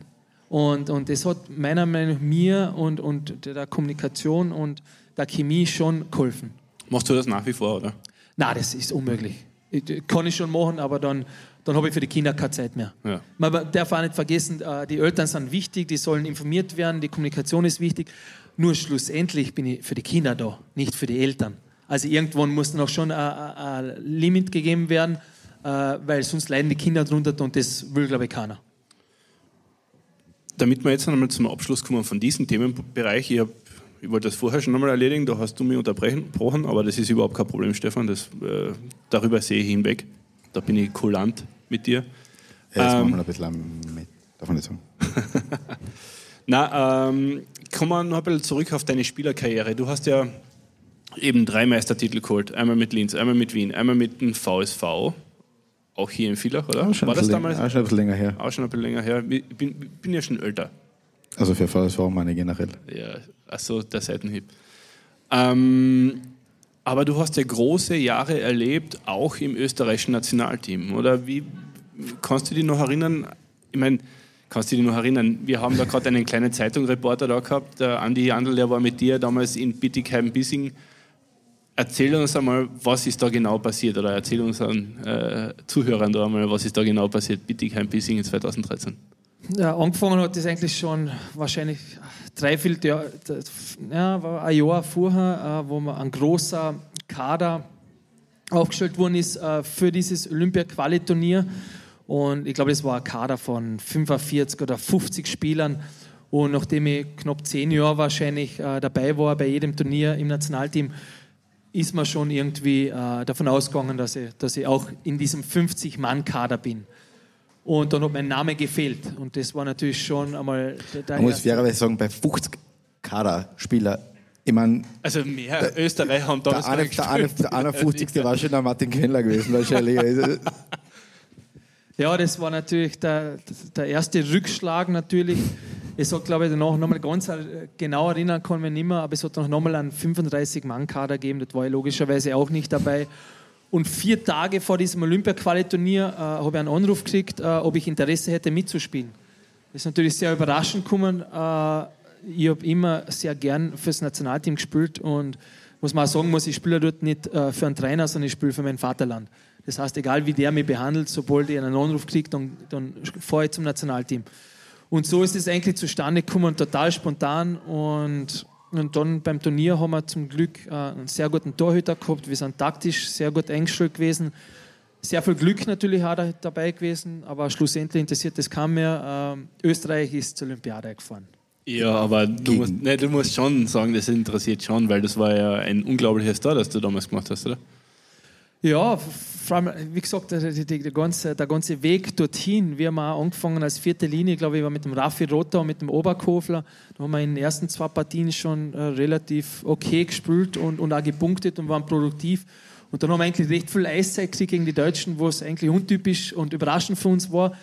Und, und das hat meiner Meinung nach mir und, und der Kommunikation und der Chemie schon geholfen. Machst du das nach wie vor, oder? Nein, das ist unmöglich. Ich, kann ich schon machen, aber dann dann habe ich für die Kinder keine Zeit mehr. Ja. Man darf auch nicht vergessen, äh, die Eltern sind wichtig, die sollen informiert werden, die Kommunikation ist wichtig. Nur schlussendlich bin ich für die Kinder da, nicht für die Eltern. Also irgendwann muss noch schon ein Limit gegeben werden, äh, weil sonst leiden die Kinder drunter und das will, glaube ich, keiner. Damit wir jetzt einmal zum Abschluss kommen von diesem Themenbereich, ich, hab, ich wollte das vorher schon einmal erledigen, da hast du mich unterbrochen, aber das ist überhaupt kein Problem, Stefan, das, äh, darüber sehe ich hinweg. Da bin ich kulant mit dir. Ja, jetzt ähm, machen wir ein bisschen mit. Darf man nicht sagen. Na, ähm, kommen wir noch ein bisschen zurück auf deine Spielerkarriere. Du hast ja eben drei Meistertitel geholt. Einmal mit Linz, einmal mit Wien, einmal mit dem VSV. Auch hier in Villach, oder? Auch schon War das damals? Auch schon ein bisschen länger her. Auch schon ein bisschen länger her. Ich bin, bin ja schon älter. Also für VSV meine ich generell. Ja, achso, der Seitenhieb. Ähm, aber du hast ja große Jahre erlebt, auch im österreichischen Nationalteam. Oder wie kannst du dich noch erinnern? Ich meine, kannst du dich noch erinnern? Wir haben da gerade einen kleinen Zeitungsreporter da gehabt, der Andi Jandl, der war mit dir damals in Bittigheim-Bissing. Erzähl uns einmal, was ist da genau passiert? Oder erzähl unseren äh, Zuhörern da einmal, was ist da genau passiert, Bittigheim-Bissing in 2013. Ja, angefangen hat das eigentlich schon wahrscheinlich dreiviertel Jahr, ja, war ein Jahr vorher, äh, wo man ein großer Kader aufgestellt worden ist äh, für dieses Olympia-Quali-Turnier. Und ich glaube, das war ein Kader von 45 oder 50 Spielern. Und nachdem ich knapp zehn Jahre wahrscheinlich äh, dabei war bei jedem Turnier im Nationalteam, ist man schon irgendwie davon ausgegangen, dass ich, dass ich auch in diesem 50-Mann-Kader bin. Und dann hat mein Name gefehlt. Und das war natürlich schon einmal. Der, Man muss fairerweise sagen, bei 50 Kaderspieler, ich meine. Also mehr der, Österreicher haben damals der, eine, der, der 51. war schon der Martin Kendler gewesen, wahrscheinlich. Also, ja, das war natürlich der, der erste Rückschlag natürlich. Es hat, glaube ich, danach nochmal ganz genau erinnern kann man nicht mehr, aber es hat noch nochmal einen 35-Mann-Kader gegeben, das war ich logischerweise auch nicht dabei. Und vier Tage vor diesem Olympia-Quali-Turnier äh, habe ich einen Anruf gekriegt, äh, ob ich Interesse hätte mitzuspielen. Das ist natürlich sehr überraschend gekommen. Äh, ich habe immer sehr gern fürs Nationalteam gespielt und muss man auch sagen, muss ich spiele dort nicht äh, für einen Trainer, sondern ich spiele für mein Vaterland. Das heißt, egal wie der mich behandelt, sobald ich einen Anruf kriege, dann, dann fahre ich zum Nationalteam. Und so ist es eigentlich zustande gekommen, total spontan und und dann beim Turnier haben wir zum Glück äh, einen sehr guten Torhüter gehabt. Wir sind taktisch sehr gut eingestellt gewesen. sehr viel Glück natürlich auch dabei gewesen, aber schlussendlich interessiert das kaum mehr. Ähm, Österreich ist zur Olympiade gefahren. Ja, aber du musst, nee, du musst schon sagen, das interessiert schon, weil das war ja ein unglaubliches Tor, das du damals gemacht hast, oder? Ja, vor allem, wie gesagt, der, der, ganze, der ganze Weg dorthin, wir haben auch angefangen als vierte Linie, glaube ich, mit dem Raffi Rotter und mit dem Oberkofler. Da haben wir in den ersten zwei Partien schon äh, relativ okay gespielt und, und auch gepunktet und waren produktiv. Und dann haben wir eigentlich recht viel Eiszeit gekriegt gegen die Deutschen, wo es eigentlich untypisch und überraschend für uns war.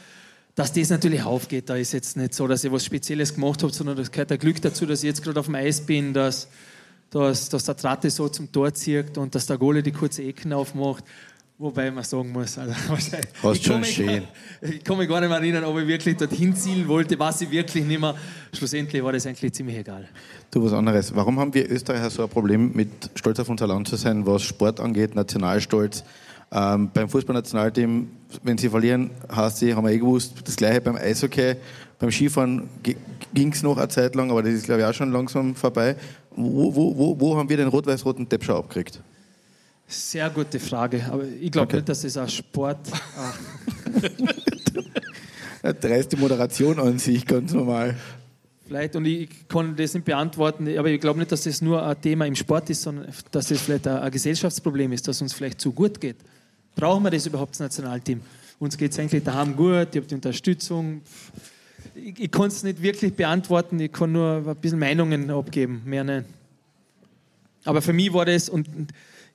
Dass das natürlich aufgeht, da ist jetzt nicht so, dass ich was Spezielles gemacht habe, sondern das gehört der Glück dazu, dass ich jetzt gerade auf dem Eis bin, dass, dass, dass der Tratte so zum Tor zieht und dass der Gole die kurze Ecken aufmacht. Wobei man sagen muss, also Hast schon schön. ich kann mich gar nicht mehr erinnern, ob ich wirklich dorthin zielen wollte, was ich wirklich nicht mehr. Schlussendlich war das eigentlich ziemlich egal. Du, was anderes. Warum haben wir Österreicher so ein Problem mit stolz auf unser Land zu sein, was Sport angeht, Nationalstolz? Ähm, beim Fußballnationalteam, wenn sie verlieren, heißt sie, haben wir eh gewusst, das gleiche beim Eishockey. Beim Skifahren ging es noch eine Zeit lang, aber das ist, glaube ich, auch schon langsam vorbei. Wo, wo, wo, wo haben wir den rot-weiß-roten Deppschau abgekriegt? Sehr gute Frage, aber ich glaube okay. nicht, dass es auch Sport. Eine dreiste Moderation an sich, ganz normal. Vielleicht, und ich kann das nicht beantworten, aber ich glaube nicht, dass das nur ein Thema im Sport ist, sondern dass es vielleicht ein Gesellschaftsproblem ist, dass uns vielleicht zu gut geht. Brauchen wir das überhaupt, das Nationalteam? Uns geht es eigentlich daheim gut, ich habe die Unterstützung. Ich, ich kann es nicht wirklich beantworten, ich kann nur ein bisschen Meinungen abgeben, mehr nicht. Aber für mich war das, und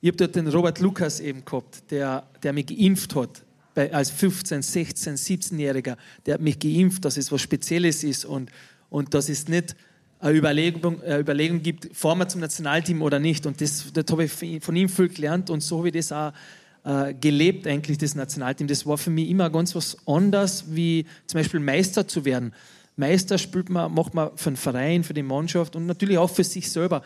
ich habe dort den Robert Lukas eben gehabt, der, der mich geimpft hat, bei, als 15, 16, 17-Jähriger. Der hat mich geimpft, dass es was Spezielles ist und, und dass es nicht eine Überlegung, eine Überlegung gibt, fahren wir zum Nationalteam oder nicht. Und das, das habe ich von ihm viel gelernt und so habe ich das auch äh, gelebt, eigentlich, das Nationalteam. Das war für mich immer ganz was anderes, wie zum Beispiel Meister zu werden. Meister spielt man, macht man für den Verein, für die Mannschaft und natürlich auch für sich selber.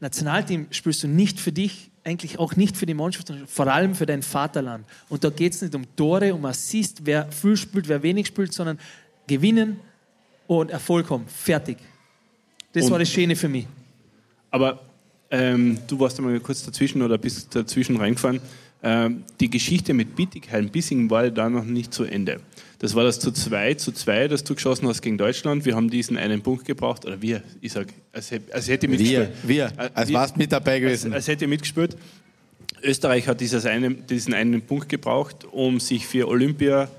Nationalteam spielst du nicht für dich, eigentlich auch nicht für die Mannschaft, sondern vor allem für dein Vaterland. Und da geht es nicht um Tore, um Assist, wer viel spielt, wer wenig spielt, sondern gewinnen und Erfolg haben. Fertig. Das und, war das Schöne für mich. Aber ähm, du warst einmal kurz dazwischen oder bist dazwischen reingefahren. Ähm, die Geschichte mit Bietigheim-Bissingen war da noch nicht zu Ende. Das war das zu 2 zu 2, das du geschossen hast gegen Deutschland. Wir haben diesen einen Punkt gebraucht, oder wir, ich sage, als, als hätte mitgespielt. Wir, wir, als wir, warst mit dabei gewesen. Als, als hätte mitgespielt. Österreich hat dieses eine, diesen einen Punkt gebraucht, um sich für Olympia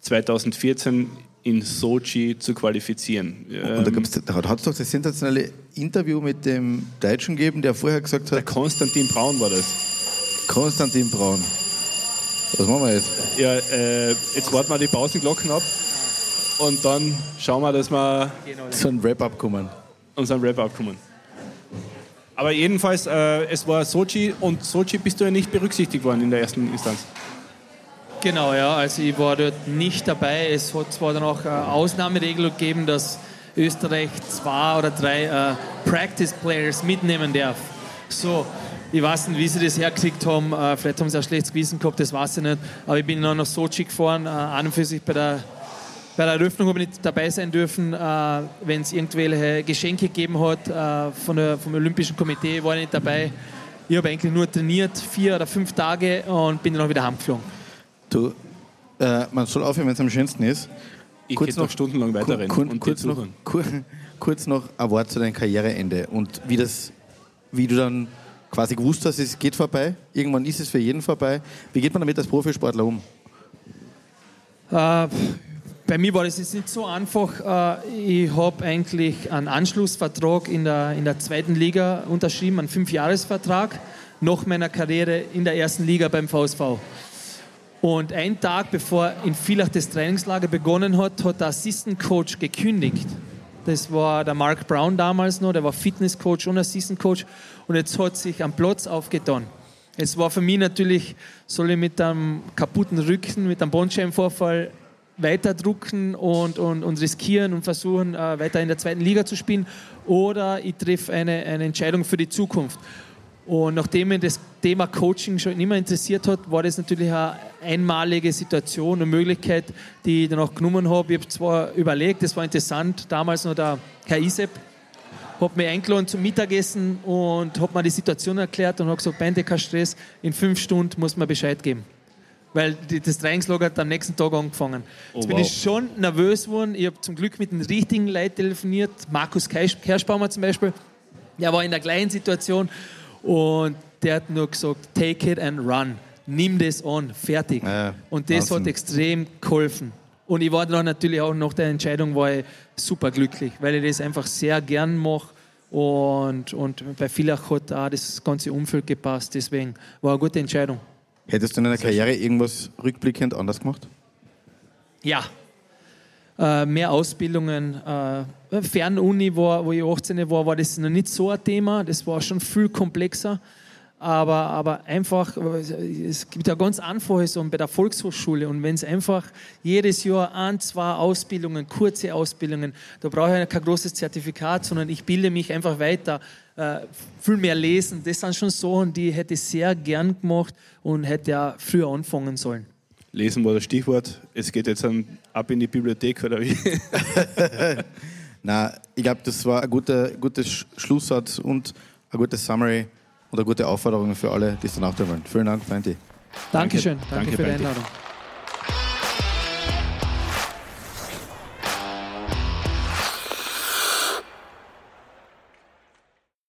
2014 in Sochi zu qualifizieren. Und da, gab's, da hat es doch das sensationelle Interview mit dem Deutschen gegeben, der vorher gesagt hat. Der Konstantin Braun war das. Konstantin Braun. Was machen wir jetzt? Ja, äh, jetzt warten wir die Pausenglocken ab und dann schauen wir, dass wir zu einem Wrap-up kommen. Und ein Wrap-up kommen. Aber jedenfalls, äh, es war Sochi und Sochi bist du ja nicht berücksichtigt worden in der ersten Instanz. Genau, ja, also ich war dort nicht dabei. Es hat zwar dann auch eine Ausnahmeregelung gegeben, dass Österreich zwei oder drei äh, Practice Players mitnehmen darf. So, ich weiß nicht, wie sie das hergekriegt haben. Äh, vielleicht haben sie ein schlechtes Gewissen gehabt, das weiß ich nicht. Aber ich bin dann nach Sochi gefahren, äh, an und für sich bei der, bei der Eröffnung habe ich nicht dabei sein dürfen. Äh, Wenn es irgendwelche Geschenke gegeben hat von der, vom Olympischen Komitee, war ich nicht dabei. Ich habe eigentlich nur trainiert, vier oder fünf Tage und bin dann auch wieder heimgeflogen. Du, äh, man soll aufhören, wenn es am schönsten ist. Ich kurz noch stundenlang weiterrennen. Kur, kur, kurz, noch, kur, kurz noch ein Wort zu deinem Karriereende und wie, das, wie du dann quasi gewusst hast, es geht vorbei. Irgendwann ist es für jeden vorbei. Wie geht man damit als Profisportler um? Äh, bei mir war das jetzt nicht so einfach. Äh, ich habe eigentlich einen Anschlussvertrag in der, in der zweiten Liga unterschrieben, einen Fünfjahresvertrag nach meiner Karriere in der ersten Liga beim VSV. Und einen Tag bevor in Villach das Trainingslager begonnen hat, hat der Assistant Coach gekündigt. Das war der Mark Brown damals noch, der war Fitnesscoach und Assistant Coach und jetzt hat sich am Platz aufgetan. Es war für mich natürlich, soll ich mit einem kaputten Rücken, mit einem Bandscheibenvorfall weiterdrucken und, und, und riskieren und versuchen, äh, weiter in der zweiten Liga zu spielen oder ich treffe eine, eine Entscheidung für die Zukunft. Und nachdem mich das Thema Coaching schon immer interessiert hat, war das natürlich eine einmalige Situation und Möglichkeit, die ich dann auch genommen habe. Ich habe zwar überlegt, das war interessant, damals noch der Herr Isep hat mich eingeladen zum Mittagessen und hat mir die Situation erklärt und hat gesagt, Bände, kein Stress, in fünf Stunden muss man Bescheid geben. weil das Trainingslager hat am nächsten Tag angefangen. Oh, Jetzt bin wow. ich schon nervös geworden. Ich habe zum Glück mit den richtigen Leuten telefoniert. Markus Kersch- Kerschbaumer zum Beispiel. Der war in der gleichen Situation und der hat nur gesagt, take it and run. Nimm das an, fertig. Ja, und das Wahnsinn. hat extrem geholfen. Und ich war dann natürlich auch nach der Entscheidung war ich super glücklich, weil ich das einfach sehr gern mache. Und, und bei Villach hat auch das ganze Umfeld gepasst. Deswegen war eine gute Entscheidung. Hättest du in deiner Karriere irgendwas rückblickend anders gemacht? Ja. Äh, mehr Ausbildungen. Äh, Fernuni, war, wo ich 18 war, war das noch nicht so ein Thema. Das war schon viel komplexer. Aber, aber einfach, es gibt ja ganz einfache Sachen bei der Volkshochschule. Und wenn es einfach jedes Jahr ein, zwei Ausbildungen, kurze Ausbildungen, da brauche ich kein großes Zertifikat, sondern ich bilde mich einfach weiter. Äh, viel mehr lesen, das sind schon Sachen, die ich hätte sehr gern gemacht und hätte ja früher anfangen sollen. Lesen war das Stichwort. Es geht jetzt dann ab in die Bibliothek, oder wie? Na, ich glaube, das war ein guter, guter Sch- Schlusssatz und ein gutes Summary und eine gute Aufforderung für alle, die es dann auch tun wollen. Vielen Dank, Feinti. Dankeschön. Danke, Danke, für die. Einladung.